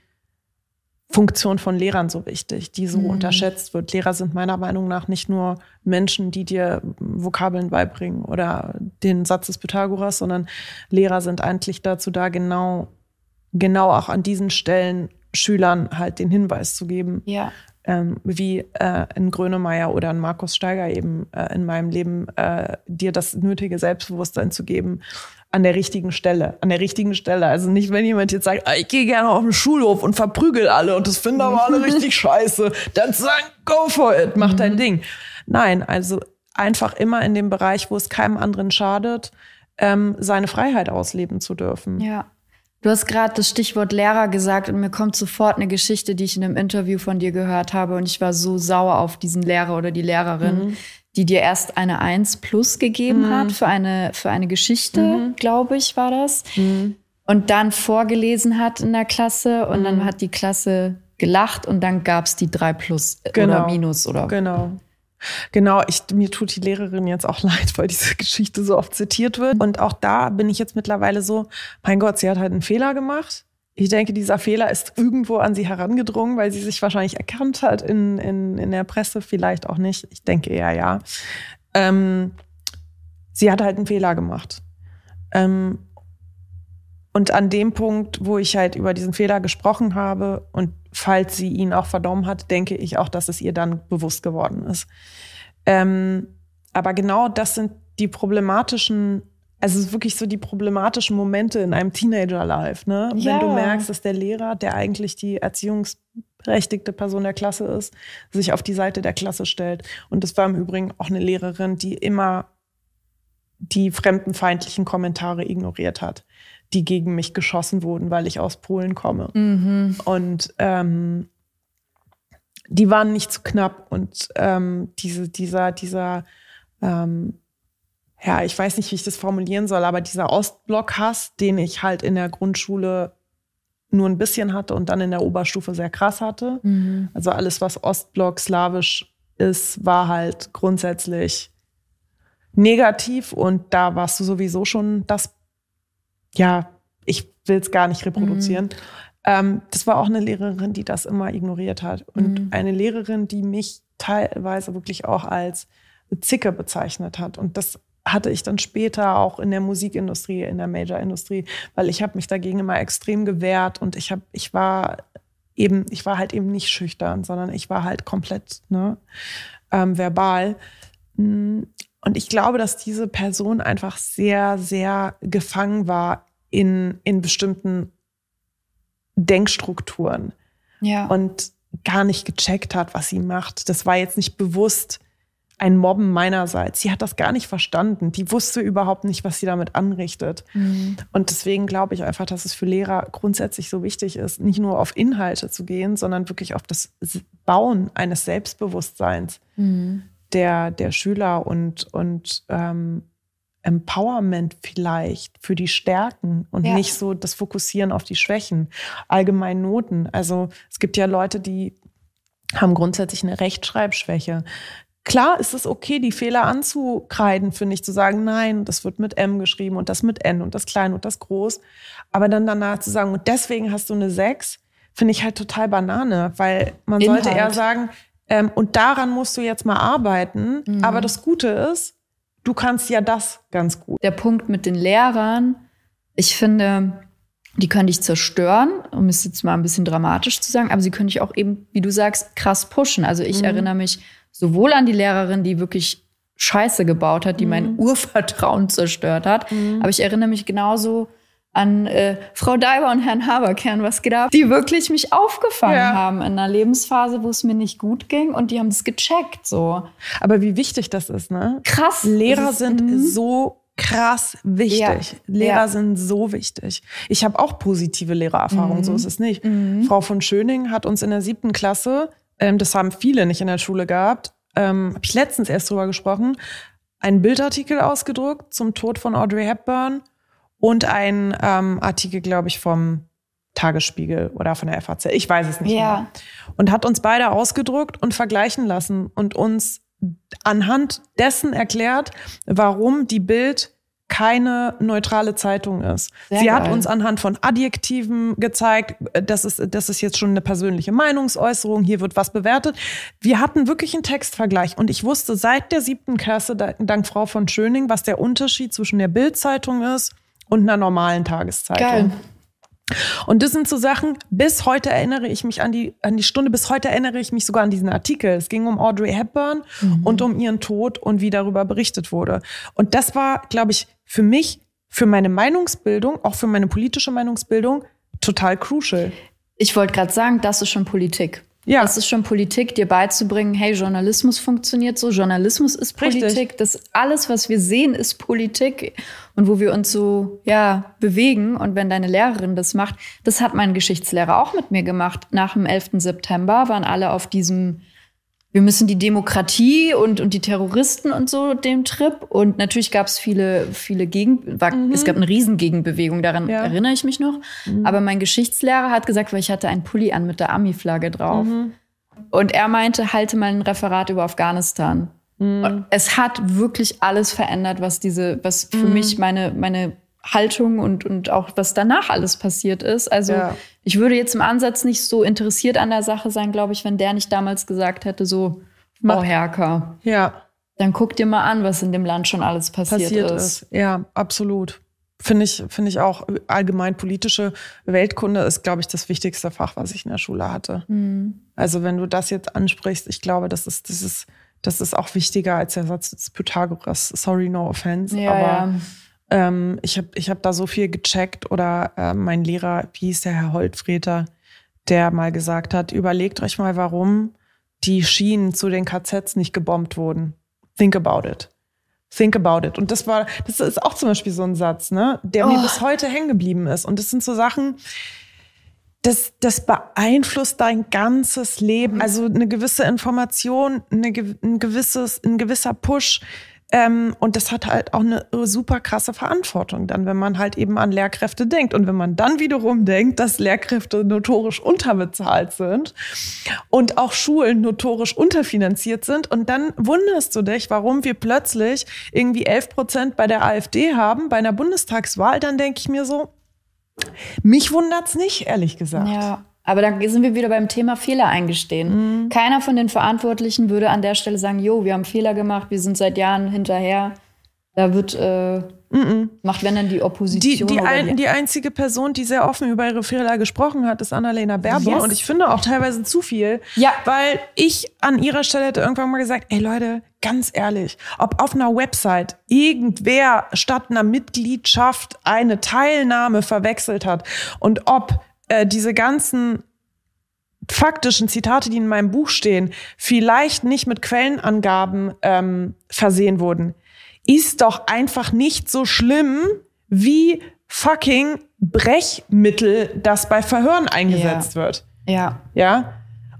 [SPEAKER 1] Funktion von Lehrern so wichtig, die so mhm. unterschätzt wird. Lehrer sind meiner Meinung nach nicht nur Menschen, die dir Vokabeln beibringen oder den Satz des Pythagoras, sondern Lehrer sind eigentlich dazu da, genau, genau auch an diesen Stellen Schülern halt den Hinweis zu geben.
[SPEAKER 2] Ja.
[SPEAKER 1] ähm, wie äh, ein Grönemeyer oder ein Markus Steiger eben äh, in meinem Leben, äh, dir das nötige Selbstbewusstsein zu geben, an der richtigen Stelle, an der richtigen Stelle. Also nicht, wenn jemand jetzt sagt, ah, ich gehe gerne auf den Schulhof und verprügel alle und das finden aber alle richtig scheiße, dann sagen, go for it, mach dein mhm. Ding. Nein, also einfach immer in dem Bereich, wo es keinem anderen schadet, ähm, seine Freiheit ausleben zu dürfen.
[SPEAKER 2] Ja. Du hast gerade das Stichwort Lehrer gesagt und mir kommt sofort eine Geschichte, die ich in einem Interview von dir gehört habe und ich war so sauer auf diesen Lehrer oder die Lehrerin, mhm. Die dir erst eine 1 plus gegeben mhm. hat für eine, für eine Geschichte, mhm. glaube ich, war das. Mhm. Und dann vorgelesen hat in der Klasse und dann mhm. hat die Klasse gelacht und dann gab es die 3 plus genau. oder minus oder.
[SPEAKER 1] Genau. Genau, ich, mir tut die Lehrerin jetzt auch leid, weil diese Geschichte so oft zitiert wird. Und auch da bin ich jetzt mittlerweile so, mein Gott, sie hat halt einen Fehler gemacht. Ich denke, dieser Fehler ist irgendwo an sie herangedrungen, weil sie sich wahrscheinlich erkannt hat in, in, in der Presse, vielleicht auch nicht. Ich denke eher ja. Ähm, sie hat halt einen Fehler gemacht. Ähm, und an dem Punkt, wo ich halt über diesen Fehler gesprochen habe und falls sie ihn auch verdorben hat, denke ich auch, dass es ihr dann bewusst geworden ist. Ähm, aber genau das sind die problematischen, also es ist wirklich so die problematischen Momente in einem Teenager-Life, ne? Ja. Wenn du merkst, dass der Lehrer, der eigentlich die erziehungsberechtigte Person der Klasse ist, sich auf die Seite der Klasse stellt. Und das war im Übrigen auch eine Lehrerin, die immer die fremdenfeindlichen Kommentare ignoriert hat die gegen mich geschossen wurden, weil ich aus Polen komme. Mhm. Und ähm, die waren nicht zu knapp. Und ähm, diese, dieser, dieser, ähm, ja, ich weiß nicht, wie ich das formulieren soll, aber dieser Ostblock-Hass, den ich halt in der Grundschule nur ein bisschen hatte und dann in der Oberstufe sehr krass hatte. Mhm. Also alles, was Ostblock slawisch ist, war halt grundsätzlich negativ und da warst du sowieso schon das ja, ich will es gar nicht reproduzieren. Mhm. Ähm, das war auch eine Lehrerin, die das immer ignoriert hat. Und mhm. eine Lehrerin, die mich teilweise wirklich auch als Zicke bezeichnet hat. Und das hatte ich dann später auch in der Musikindustrie, in der Major-Industrie, weil ich habe mich dagegen immer extrem gewehrt und ich habe, ich war eben, ich war halt eben nicht schüchtern, sondern ich war halt komplett ne, ähm, verbal. Mm, und ich glaube, dass diese Person einfach sehr, sehr gefangen war in, in bestimmten Denkstrukturen. Ja. Und gar nicht gecheckt hat, was sie macht. Das war jetzt nicht bewusst ein Mobben meinerseits. Sie hat das gar nicht verstanden. Die wusste überhaupt nicht, was sie damit anrichtet. Mhm. Und deswegen glaube ich einfach, dass es für Lehrer grundsätzlich so wichtig ist, nicht nur auf Inhalte zu gehen, sondern wirklich auf das Bauen eines Selbstbewusstseins. Mhm der, der Schüler und, und ähm, Empowerment vielleicht für die Stärken und ja. nicht so das Fokussieren auf die Schwächen. Allgemein Noten. Also es gibt ja Leute, die haben grundsätzlich eine Rechtschreibschwäche. Klar ist es okay, die Fehler anzukreiden, finde ich, zu sagen, nein, das wird mit M geschrieben und das mit N und das klein und das groß. Aber dann danach zu sagen, und deswegen hast du eine 6, finde ich halt total Banane, weil man Inhalt. sollte eher sagen, ähm, und daran musst du jetzt mal arbeiten. Mhm. Aber das Gute ist, du kannst ja das ganz gut.
[SPEAKER 2] Der Punkt mit den Lehrern, ich finde, die können dich zerstören, um es jetzt mal ein bisschen dramatisch zu sagen, aber sie können dich auch eben, wie du sagst, krass pushen. Also ich mhm. erinnere mich sowohl an die Lehrerin, die wirklich Scheiße gebaut hat, die mhm. mein Urvertrauen zerstört hat, mhm. aber ich erinnere mich genauso an äh, Frau Daiber und Herrn Haberkern was geht ab, die wirklich mich aufgefangen ja. haben in einer Lebensphase, wo es mir nicht gut ging und die haben das gecheckt so.
[SPEAKER 1] Aber wie wichtig das ist, ne?
[SPEAKER 2] Krass.
[SPEAKER 1] Lehrer sind mhm. so krass wichtig. Ja. Lehrer ja. sind so wichtig. Ich habe auch positive Lehrererfahrungen, mhm. so ist es nicht. Mhm. Frau von Schöning hat uns in der siebten Klasse, ähm, das haben viele nicht in der Schule gehabt, ähm, habe ich letztens erst drüber gesprochen, einen Bildartikel ausgedruckt zum Tod von Audrey Hepburn und ein ähm, Artikel, glaube ich, vom Tagesspiegel oder von der FAZ. Ich weiß es nicht ja. mehr. Und hat uns beide ausgedruckt und vergleichen lassen und uns anhand dessen erklärt, warum die Bild keine neutrale Zeitung ist. Sehr Sie geil. hat uns anhand von Adjektiven gezeigt, das ist, das ist jetzt schon eine persönliche Meinungsäußerung, hier wird was bewertet. Wir hatten wirklich einen Textvergleich und ich wusste seit der siebten Klasse, dank Frau von Schöning, was der Unterschied zwischen der Bildzeitung ist und einer normalen Tageszeitung. Geil. Und das sind so Sachen, bis heute erinnere ich mich an die, an die Stunde, bis heute erinnere ich mich sogar an diesen Artikel. Es ging um Audrey Hepburn mhm. und um ihren Tod und wie darüber berichtet wurde. Und das war, glaube ich, für mich, für meine Meinungsbildung, auch für meine politische Meinungsbildung, total crucial.
[SPEAKER 2] Ich wollte gerade sagen, das ist schon Politik. Ja. Das ist schon Politik, dir beizubringen, hey, Journalismus funktioniert so, Journalismus ist Politik, Richtig. das alles, was wir sehen, ist Politik und wo wir uns so, ja, bewegen. Und wenn deine Lehrerin das macht, das hat mein Geschichtslehrer auch mit mir gemacht. Nach dem 11. September waren alle auf diesem wir müssen die Demokratie und, und die Terroristen und so dem Trip. Und natürlich gab es viele, viele Gegen, war, mhm. es gab eine Riesengegenbewegung, daran ja. erinnere ich mich noch. Mhm. Aber mein Geschichtslehrer hat gesagt, weil ich hatte einen Pulli an mit der Ami-Flagge drauf. Mhm. Und er meinte, halte mal ein Referat über Afghanistan. Mhm. Es hat wirklich alles verändert, was diese, was für mhm. mich meine, meine Haltung und, und auch was danach alles passiert ist. Also ja. ich würde jetzt im Ansatz nicht so interessiert an der Sache sein, glaube ich, wenn der nicht damals gesagt hätte, so, oh Herker.
[SPEAKER 1] Ja.
[SPEAKER 2] Dann guck dir mal an, was in dem Land schon alles passiert, passiert ist. ist.
[SPEAKER 1] Ja, absolut. Finde ich, finde ich auch allgemein politische Weltkunde ist, glaube ich, das wichtigste Fach, was ich in der Schule hatte. Mhm. Also wenn du das jetzt ansprichst, ich glaube, das ist, das ist, das ist auch wichtiger als der Satz des Pythagoras. Sorry, no offense. Ja, aber ja ähm, ich habe ich hab da so viel gecheckt oder äh, mein Lehrer, wie hieß der Herr Holtfreter, der mal gesagt hat, überlegt euch mal, warum die Schienen zu den KZs nicht gebombt wurden. Think about it. Think about it. Und das war, das ist auch zum Beispiel so ein Satz, ne, der oh. mir bis heute hängen geblieben ist. Und das sind so Sachen, das, das beeinflusst dein ganzes Leben. Also eine gewisse Information, eine, ein gewisses, ein gewisser Push, ähm, und das hat halt auch eine super krasse Verantwortung dann, wenn man halt eben an Lehrkräfte denkt. Und wenn man dann wiederum denkt, dass Lehrkräfte notorisch unterbezahlt sind und auch Schulen notorisch unterfinanziert sind. Und dann wunderst du dich, warum wir plötzlich irgendwie 11 Prozent bei der AfD haben, bei einer Bundestagswahl. Dann denke ich mir so, mich wundert's nicht, ehrlich gesagt.
[SPEAKER 2] Ja. Aber da sind wir wieder beim Thema Fehler eingestehen. Mhm. Keiner von den Verantwortlichen würde an der Stelle sagen, jo, wir haben Fehler gemacht, wir sind seit Jahren hinterher. Da wird äh, mhm. macht wenn dann die Opposition.
[SPEAKER 1] Die, die, ein, die, einzige Person, die sehr offen über ihre Fehler gesprochen hat, ist Annalena Baerbock. Yes. Und ich finde auch teilweise zu viel. Ja. Weil ich an ihrer Stelle hätte irgendwann mal gesagt, ey Leute, ganz ehrlich, ob auf einer Website irgendwer statt einer Mitgliedschaft eine Teilnahme verwechselt hat und ob äh, diese ganzen faktischen Zitate, die in meinem Buch stehen, vielleicht nicht mit Quellenangaben ähm, versehen wurden, ist doch einfach nicht so schlimm wie fucking Brechmittel, das bei Verhören eingesetzt
[SPEAKER 2] ja.
[SPEAKER 1] wird.
[SPEAKER 2] Ja.
[SPEAKER 1] Ja.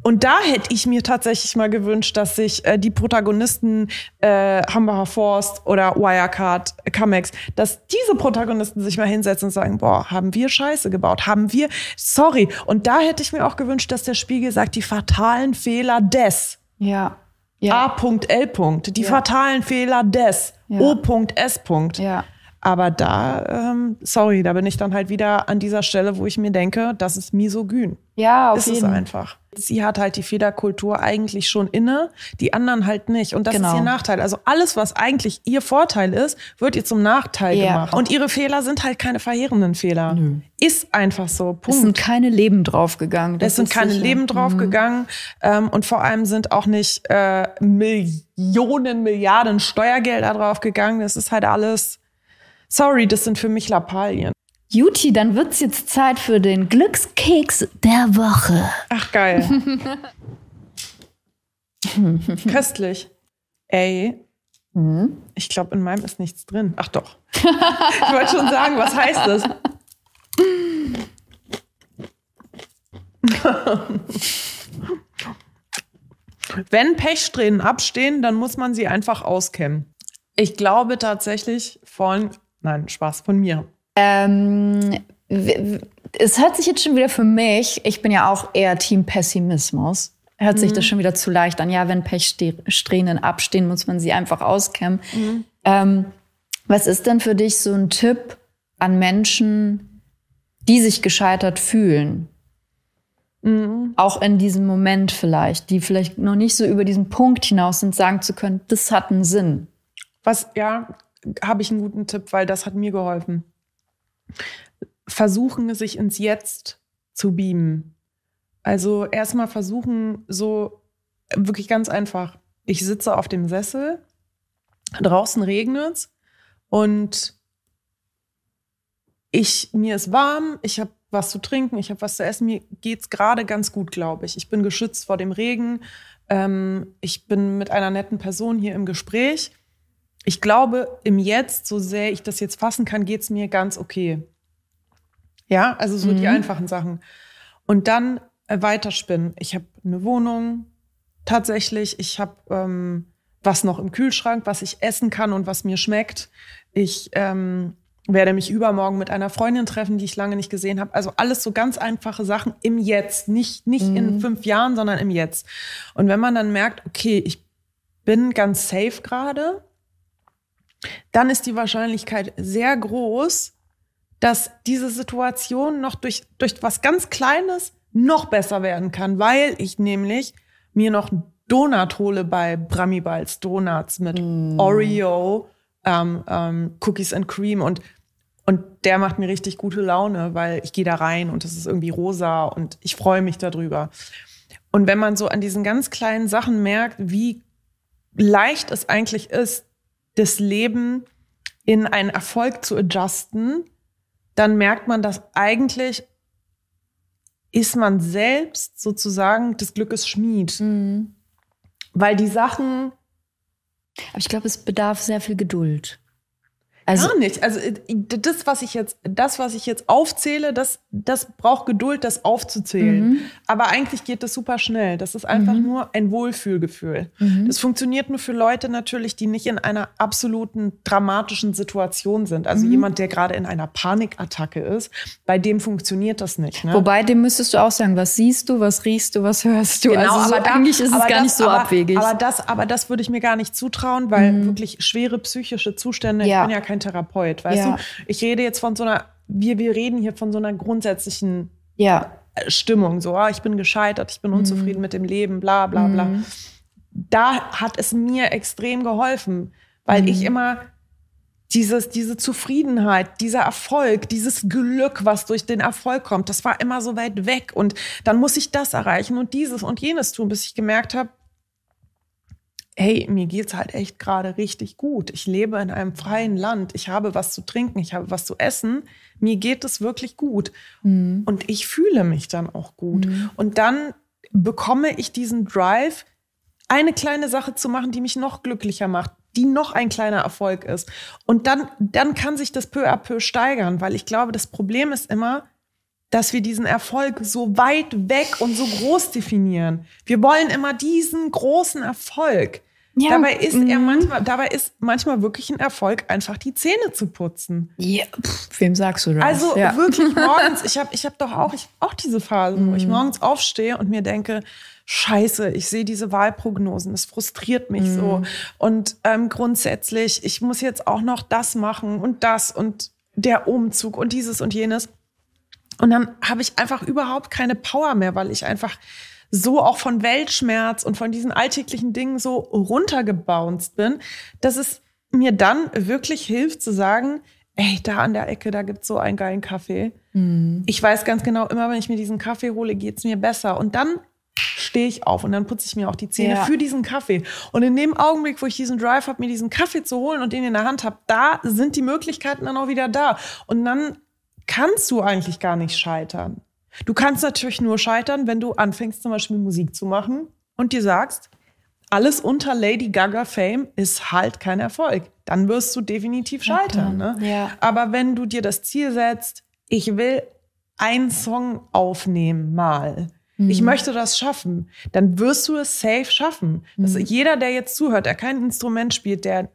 [SPEAKER 1] Und da hätte ich mir tatsächlich mal gewünscht, dass sich äh, die Protagonisten äh, Hambacher Forst oder Wirecard, äh, Camex, dass diese Protagonisten sich mal hinsetzen und sagen, boah, haben wir Scheiße gebaut, haben wir, sorry. Und da hätte ich mir auch gewünscht, dass der Spiegel sagt, die fatalen Fehler des.
[SPEAKER 2] Ja.
[SPEAKER 1] ja. A.L. Die ja. fatalen Fehler des. Ja. O.S.
[SPEAKER 2] Ja.
[SPEAKER 1] Aber da, ähm, sorry, da bin ich dann halt wieder an dieser Stelle, wo ich mir denke, das ist misogyn.
[SPEAKER 2] Ja, auf
[SPEAKER 1] ist
[SPEAKER 2] jeden.
[SPEAKER 1] es einfach. Sie hat halt die Fehlerkultur eigentlich schon inne, die anderen halt nicht. Und das genau. ist ihr Nachteil. Also alles, was eigentlich ihr Vorteil ist, wird ihr zum Nachteil ja. gemacht. Und ihre Fehler sind halt keine verheerenden Fehler. Nö. Ist einfach so. Punkt.
[SPEAKER 2] Es sind keine Leben draufgegangen.
[SPEAKER 1] Es sind keine sicher. Leben draufgegangen. Mhm. Und vor allem sind auch nicht äh, Millionen, Milliarden Steuergelder draufgegangen. Das ist halt alles Sorry, das sind für mich Lappalien.
[SPEAKER 2] Juti, dann wird's jetzt Zeit für den Glückskeks der Woche.
[SPEAKER 1] Ach geil. Köstlich. Ey. Mhm. Ich glaube, in meinem ist nichts drin. Ach doch. ich wollte schon sagen, was heißt das? Wenn Pechsträhnen abstehen, dann muss man sie einfach auskämmen. Ich glaube tatsächlich von Nein, Spaß von mir.
[SPEAKER 2] Ähm, es hört sich jetzt schon wieder für mich, ich bin ja auch eher Team Pessimismus, hört mhm. sich das schon wieder zu leicht an. Ja, wenn Pechsträhnen abstehen, muss man sie einfach auskämmen. Mhm. Ähm, was ist denn für dich so ein Tipp an Menschen, die sich gescheitert fühlen? Mhm. Auch in diesem Moment vielleicht, die vielleicht noch nicht so über diesen Punkt hinaus sind, sagen zu können, das hat einen Sinn.
[SPEAKER 1] Was, ja, habe ich einen guten Tipp, weil das hat mir geholfen. versuchen, sich ins Jetzt zu beamen. Also erstmal versuchen, so wirklich ganz einfach. Ich sitze auf dem Sessel, draußen regnet's und ich, mir ist warm, ich habe was zu trinken, ich habe was zu essen, mir geht's gerade ganz gut, glaube ich. Ich bin geschützt vor dem Regen, ähm, ich bin mit einer netten Person hier im Gespräch. Ich glaube, im Jetzt, so sehr ich das jetzt fassen kann, geht's mir ganz okay. Ja, also so mhm. die einfachen Sachen. Und dann äh, weiterspinnen. Ich habe eine Wohnung, tatsächlich. Ich habe ähm, was noch im Kühlschrank, was ich essen kann und was mir schmeckt. Ich ähm, werde mich übermorgen mit einer Freundin treffen, die ich lange nicht gesehen habe. Also alles so ganz einfache Sachen im Jetzt, nicht, nicht mhm. in fünf Jahren, sondern im Jetzt. Und wenn man dann merkt, okay, ich bin ganz safe gerade, dann ist die Wahrscheinlichkeit sehr groß, dass diese Situation noch durch, durch was ganz Kleines noch besser werden kann, weil ich nämlich mir noch einen Donut hole bei Bramibals Donuts mit mm. Oreo, ähm, ähm, Cookies and Cream und und der macht mir richtig gute Laune, weil ich gehe da rein und es ist irgendwie rosa und ich freue mich darüber. Und wenn man so an diesen ganz kleinen Sachen merkt, wie leicht es eigentlich ist, das Leben in einen Erfolg zu adjusten, dann merkt man, dass eigentlich ist man selbst sozusagen des Glückes Schmied. Mhm. Weil die Sachen.
[SPEAKER 2] Aber ich glaube, es bedarf sehr viel Geduld.
[SPEAKER 1] Also, Gar nicht. Also äh, das, was ich jetzt, das, was ich jetzt aufzähle, das, das braucht Geduld, das aufzuzählen. Mhm. Aber eigentlich geht das super schnell. Das ist einfach mhm. nur ein Wohlfühlgefühl. Mhm. Das funktioniert nur für Leute natürlich, die nicht in einer absoluten dramatischen Situation sind. Also mhm. jemand, der gerade in einer Panikattacke ist, bei dem funktioniert das nicht. Ne?
[SPEAKER 2] Wobei, dem müsstest du auch sagen, was siehst du, was riechst du, was hörst du.
[SPEAKER 1] Genau, also so
[SPEAKER 2] aber eigentlich ist es gar
[SPEAKER 1] das,
[SPEAKER 2] nicht so
[SPEAKER 1] aber,
[SPEAKER 2] abwegig.
[SPEAKER 1] Aber das, aber das würde ich mir gar nicht zutrauen, weil mhm. wirklich schwere psychische Zustände, ja. ich bin ja kein kein Therapeut, weißt ja. du? Ich rede jetzt von so einer, wir, wir reden hier von so einer grundsätzlichen ja. Stimmung, so, ah, ich bin gescheitert, ich bin unzufrieden mhm. mit dem Leben, bla bla bla. Mhm. Da hat es mir extrem geholfen, weil mhm. ich immer dieses, diese Zufriedenheit, dieser Erfolg, dieses Glück, was durch den Erfolg kommt, das war immer so weit weg. Und dann muss ich das erreichen und dieses und jenes tun, bis ich gemerkt habe, hey, mir geht's halt echt gerade richtig gut. Ich lebe in einem freien Land. Ich habe was zu trinken, ich habe was zu essen. Mir geht es wirklich gut. Mhm. Und ich fühle mich dann auch gut. Mhm. Und dann bekomme ich diesen Drive, eine kleine Sache zu machen, die mich noch glücklicher macht, die noch ein kleiner Erfolg ist. Und dann, dann kann sich das peu à peu steigern, weil ich glaube, das Problem ist immer, dass wir diesen Erfolg so weit weg und so groß definieren. Wir wollen immer diesen großen Erfolg. Ja. Dabei ist er manchmal, dabei ist manchmal wirklich ein Erfolg, einfach die Zähne zu putzen.
[SPEAKER 2] Ja, Pff, wem sagst du das?
[SPEAKER 1] Also ja. wirklich morgens, ich habe ich hab doch auch, ich auch diese Phase, wo ich mhm. morgens aufstehe und mir denke, Scheiße, ich sehe diese Wahlprognosen, es frustriert mich mhm. so. Und ähm, grundsätzlich, ich muss jetzt auch noch das machen und das und der Umzug und dieses und jenes. Und dann habe ich einfach überhaupt keine Power mehr, weil ich einfach so auch von Weltschmerz und von diesen alltäglichen Dingen so runtergebounced bin, dass es mir dann wirklich hilft zu sagen, ey, da an der Ecke, da gibt's so einen geilen Kaffee. Mhm. Ich weiß ganz genau, immer wenn ich mir diesen Kaffee hole, geht's mir besser. Und dann stehe ich auf und dann putze ich mir auch die Zähne ja. für diesen Kaffee. Und in dem Augenblick, wo ich diesen Drive habe, mir diesen Kaffee zu holen und den in der Hand habe, da sind die Möglichkeiten dann auch wieder da. Und dann kannst du eigentlich gar nicht scheitern. Du kannst natürlich nur scheitern, wenn du anfängst zum Beispiel Musik zu machen und dir sagst, alles unter Lady Gaga Fame ist halt kein Erfolg. Dann wirst du definitiv scheitern. Ne? Ja. Aber wenn du dir das Ziel setzt, ich will einen Song aufnehmen mal ich mhm. möchte das schaffen. Dann wirst du es safe schaffen. Also jeder, der jetzt zuhört, der kein Instrument spielt, der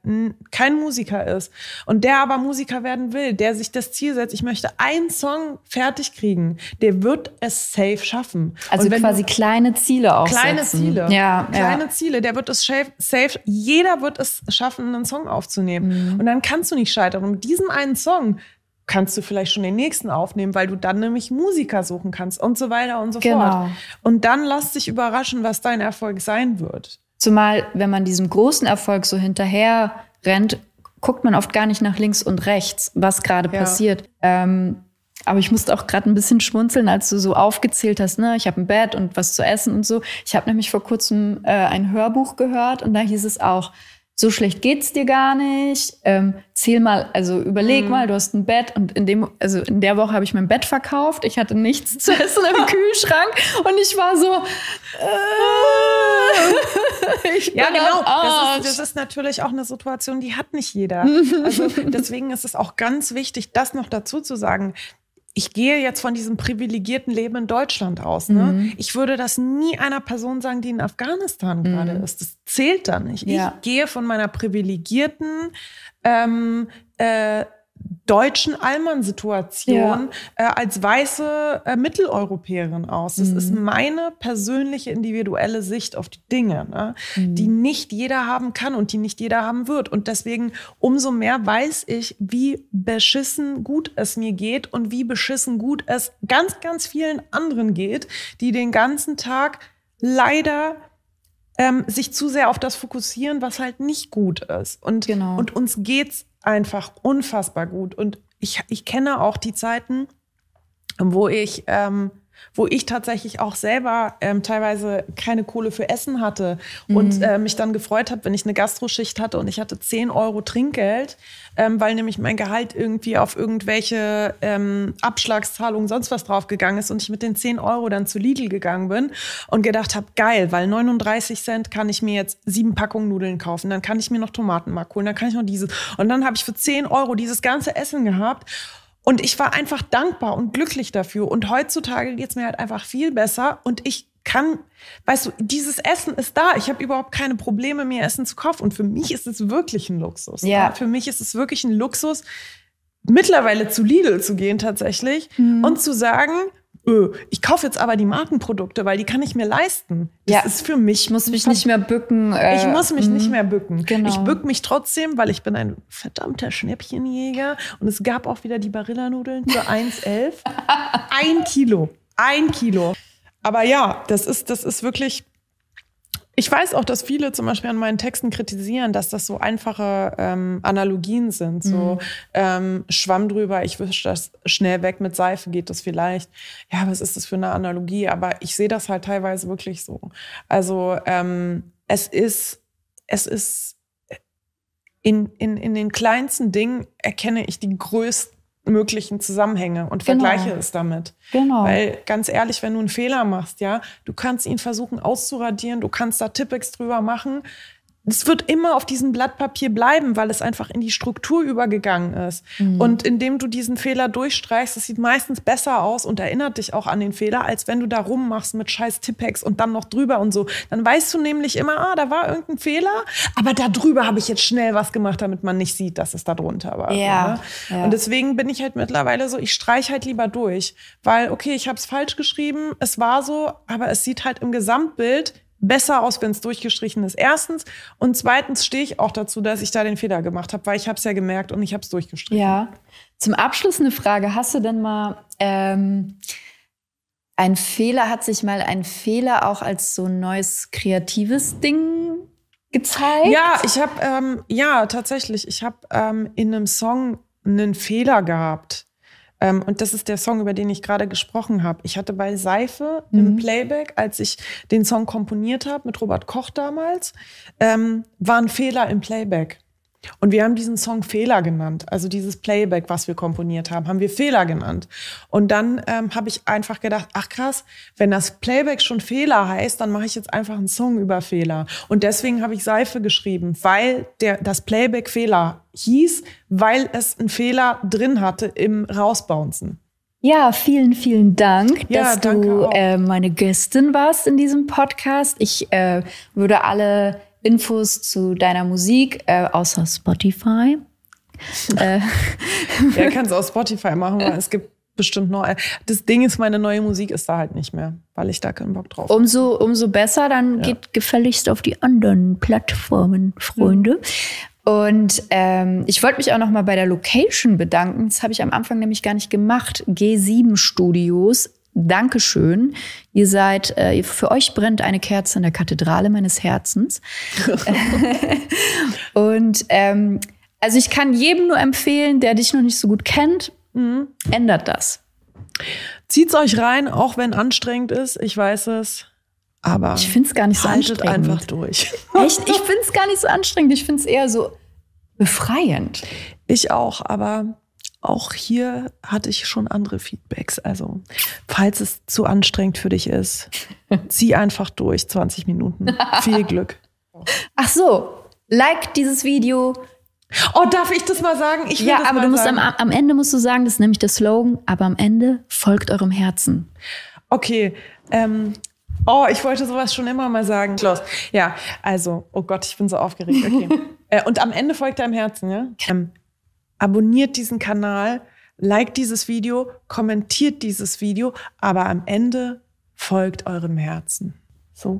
[SPEAKER 1] kein Musiker ist und der aber Musiker werden will, der sich das Ziel setzt, ich möchte einen Song fertig kriegen, der wird es safe schaffen.
[SPEAKER 2] Also quasi kleine Ziele auch.
[SPEAKER 1] Kleine Ziele.
[SPEAKER 2] Ja,
[SPEAKER 1] kleine ja. Ziele. Der wird es safe, safe, jeder wird es schaffen, einen Song aufzunehmen. Mhm. Und dann kannst du nicht scheitern. Und mit diesem einen Song kannst du vielleicht schon den nächsten aufnehmen, weil du dann nämlich Musiker suchen kannst und so weiter und so genau. fort. Und dann lass dich überraschen, was dein Erfolg sein wird.
[SPEAKER 2] Zumal, wenn man diesem großen Erfolg so hinterher rennt, guckt man oft gar nicht nach links und rechts, was gerade ja. passiert. Ähm, Aber ich musste auch gerade ein bisschen schmunzeln, als du so aufgezählt hast, ne, ich habe ein Bett und was zu essen und so. Ich habe nämlich vor kurzem äh, ein Hörbuch gehört und da hieß es auch, so schlecht geht's dir gar nicht. Ähm, zähl mal, also überleg mhm. mal, du hast ein Bett und in dem, also in der Woche habe ich mein Bett verkauft. Ich hatte nichts zu essen im Kühlschrank und ich war so.
[SPEAKER 1] Äh, ich ja, genau. Das ist, das ist, natürlich auch eine Situation, die hat nicht jeder. Also deswegen ist es auch ganz wichtig, das noch dazu zu sagen ich gehe jetzt von diesem privilegierten Leben in Deutschland aus. Ne? Mhm. Ich würde das nie einer Person sagen, die in Afghanistan mhm. gerade ist. Das zählt da nicht. Ja. Ich gehe von meiner privilegierten ähm, äh, deutschen Allmann-Situation ja. äh, als weiße äh, Mitteleuropäerin aus. Das mhm. ist meine persönliche individuelle Sicht auf die Dinge, ne? mhm. die nicht jeder haben kann und die nicht jeder haben wird. Und deswegen umso mehr weiß ich, wie beschissen gut es mir geht und wie beschissen gut es ganz, ganz vielen anderen geht, die den ganzen Tag leider ähm, sich zu sehr auf das fokussieren, was halt nicht gut ist. Und, genau. und uns geht's einfach unfassbar gut. Und ich, ich kenne auch die Zeiten, wo ich ähm, wo ich tatsächlich auch selber ähm, teilweise keine Kohle für Essen hatte mhm. und äh, mich dann gefreut habe, wenn ich eine Gastroschicht hatte und ich hatte 10 Euro Trinkgeld, ähm, weil nämlich mein Gehalt irgendwie auf irgendwelche ähm, Abschlagszahlungen sonst was draufgegangen ist und ich mit den 10 Euro dann zu Lidl gegangen bin und gedacht habe, geil, weil 39 Cent kann ich mir jetzt sieben Packungen Nudeln kaufen, dann kann ich mir noch Tomatenmark holen, dann kann ich noch dieses und dann habe ich für 10 Euro dieses ganze Essen gehabt und ich war einfach dankbar und glücklich dafür. Und heutzutage geht's mir halt einfach viel besser. Und ich kann, weißt du, dieses Essen ist da. Ich habe überhaupt keine Probleme, mir Essen zu kaufen. Und für mich ist es wirklich ein Luxus. Ja. Für mich ist es wirklich ein Luxus, mittlerweile zu Lidl zu gehen tatsächlich mhm. und zu sagen, öh, ich kaufe jetzt aber die Markenprodukte, weil die kann ich mir leisten. Das ja. ist für mich.
[SPEAKER 2] Ich muss mich nicht mehr bücken.
[SPEAKER 1] Äh, ich muss mich nicht mehr bücken. Genau. Ich bück mich trotzdem, weil ich bin ein verdammter Schnäppchenjäger. Und es gab auch wieder die Barillanudeln für 1,11. ein Kilo. Ein Kilo. Aber ja, das ist, das ist wirklich ich weiß auch, dass viele zum Beispiel an meinen Texten kritisieren, dass das so einfache ähm, Analogien sind. So mhm. ähm, Schwamm drüber, ich wische das schnell weg mit Seife, geht das vielleicht. Ja, was ist das für eine Analogie? Aber ich sehe das halt teilweise wirklich so. Also ähm, es ist, es ist in, in, in den kleinsten Dingen erkenne ich die größten möglichen Zusammenhänge und genau. vergleiche es damit. Genau. Weil ganz ehrlich, wenn du einen Fehler machst, ja, du kannst ihn versuchen auszuradieren, du kannst da Tippex drüber machen, es wird immer auf diesem Blatt Papier bleiben, weil es einfach in die Struktur übergegangen ist. Mhm. Und indem du diesen Fehler durchstreichst, das sieht meistens besser aus und erinnert dich auch an den Fehler, als wenn du da rummachst mit scheiß Tippex und dann noch drüber und so. Dann weißt du nämlich immer, ah, da war irgendein Fehler, aber da drüber habe ich jetzt schnell was gemacht, damit man nicht sieht, dass es da drunter war. Ja, so, ne? ja. Und deswegen bin ich halt mittlerweile so, ich streich halt lieber durch, weil okay, ich habe es falsch geschrieben, es war so, aber es sieht halt im Gesamtbild besser aus, wenn es durchgestrichen ist. Erstens. Und zweitens stehe ich auch dazu, dass ich da den Fehler gemacht habe, weil ich habe es ja gemerkt und ich habe es durchgestrichen.
[SPEAKER 2] Ja. Zum Abschluss eine Frage. Hast du denn mal ähm, ein Fehler, hat sich mal ein Fehler auch als so ein neues kreatives Ding gezeigt?
[SPEAKER 1] Ja, ich habe, ähm, ja, tatsächlich. Ich habe ähm, in einem Song einen Fehler gehabt. Ähm, und das ist der Song, über den ich gerade gesprochen habe. Ich hatte bei Seife mhm. im Playback, als ich den Song komponiert habe mit Robert Koch damals, ähm, war ein Fehler im Playback. Und wir haben diesen Song Fehler genannt. Also dieses Playback, was wir komponiert haben, haben wir Fehler genannt. Und dann ähm, habe ich einfach gedacht, ach krass, wenn das Playback schon Fehler heißt, dann mache ich jetzt einfach einen Song über Fehler. Und deswegen habe ich Seife geschrieben, weil der, das Playback Fehler hieß, weil es einen Fehler drin hatte im Rausbouncen.
[SPEAKER 2] Ja, vielen, vielen Dank, ja, dass du äh, meine Gästin warst in diesem Podcast. Ich äh, würde alle Infos zu deiner Musik, äh, außer Spotify.
[SPEAKER 1] äh. Ja, kannst du auch Spotify machen, weil es gibt bestimmt noch. Das Ding ist, meine neue Musik ist da halt nicht mehr, weil ich da keinen Bock drauf
[SPEAKER 2] habe. Umso, umso besser, dann ja. geht gefälligst auf die anderen Plattformen, Freunde. Mhm. Und ähm, ich wollte mich auch noch mal bei der Location bedanken. Das habe ich am Anfang nämlich gar nicht gemacht. G7 Studios Dankeschön. Ihr seid, äh, für euch brennt eine Kerze in der Kathedrale meines Herzens. und ähm, also ich kann jedem nur empfehlen, der dich noch nicht so gut kennt, mhm. ändert das.
[SPEAKER 1] Zieht's euch rein, auch wenn anstrengend ist. Ich weiß es. Aber
[SPEAKER 2] ich finde es gar nicht so
[SPEAKER 1] haltet anstrengend. einfach durch.
[SPEAKER 2] Echt? Ich finde es gar nicht so anstrengend. Ich finde es eher so befreiend.
[SPEAKER 1] Ich auch, aber auch hier hatte ich schon andere Feedbacks. Also, falls es zu anstrengend für dich ist, zieh einfach durch, 20 Minuten. Viel Glück.
[SPEAKER 2] Ach so, like dieses Video.
[SPEAKER 1] Oh, darf ich das mal sagen? Ich
[SPEAKER 2] will ja, aber du musst am, am, Ende musst du sagen, das ist nämlich der Slogan, aber am Ende folgt eurem Herzen.
[SPEAKER 1] Okay, ähm, Oh, ich wollte sowas schon immer mal sagen. Klaus. Ja, also, oh Gott, ich bin so aufgeregt. Okay. äh, und am Ende folgt deinem Herzen, ja? Ähm, abonniert diesen Kanal, liked dieses Video, kommentiert dieses Video, aber am Ende folgt eurem Herzen. So.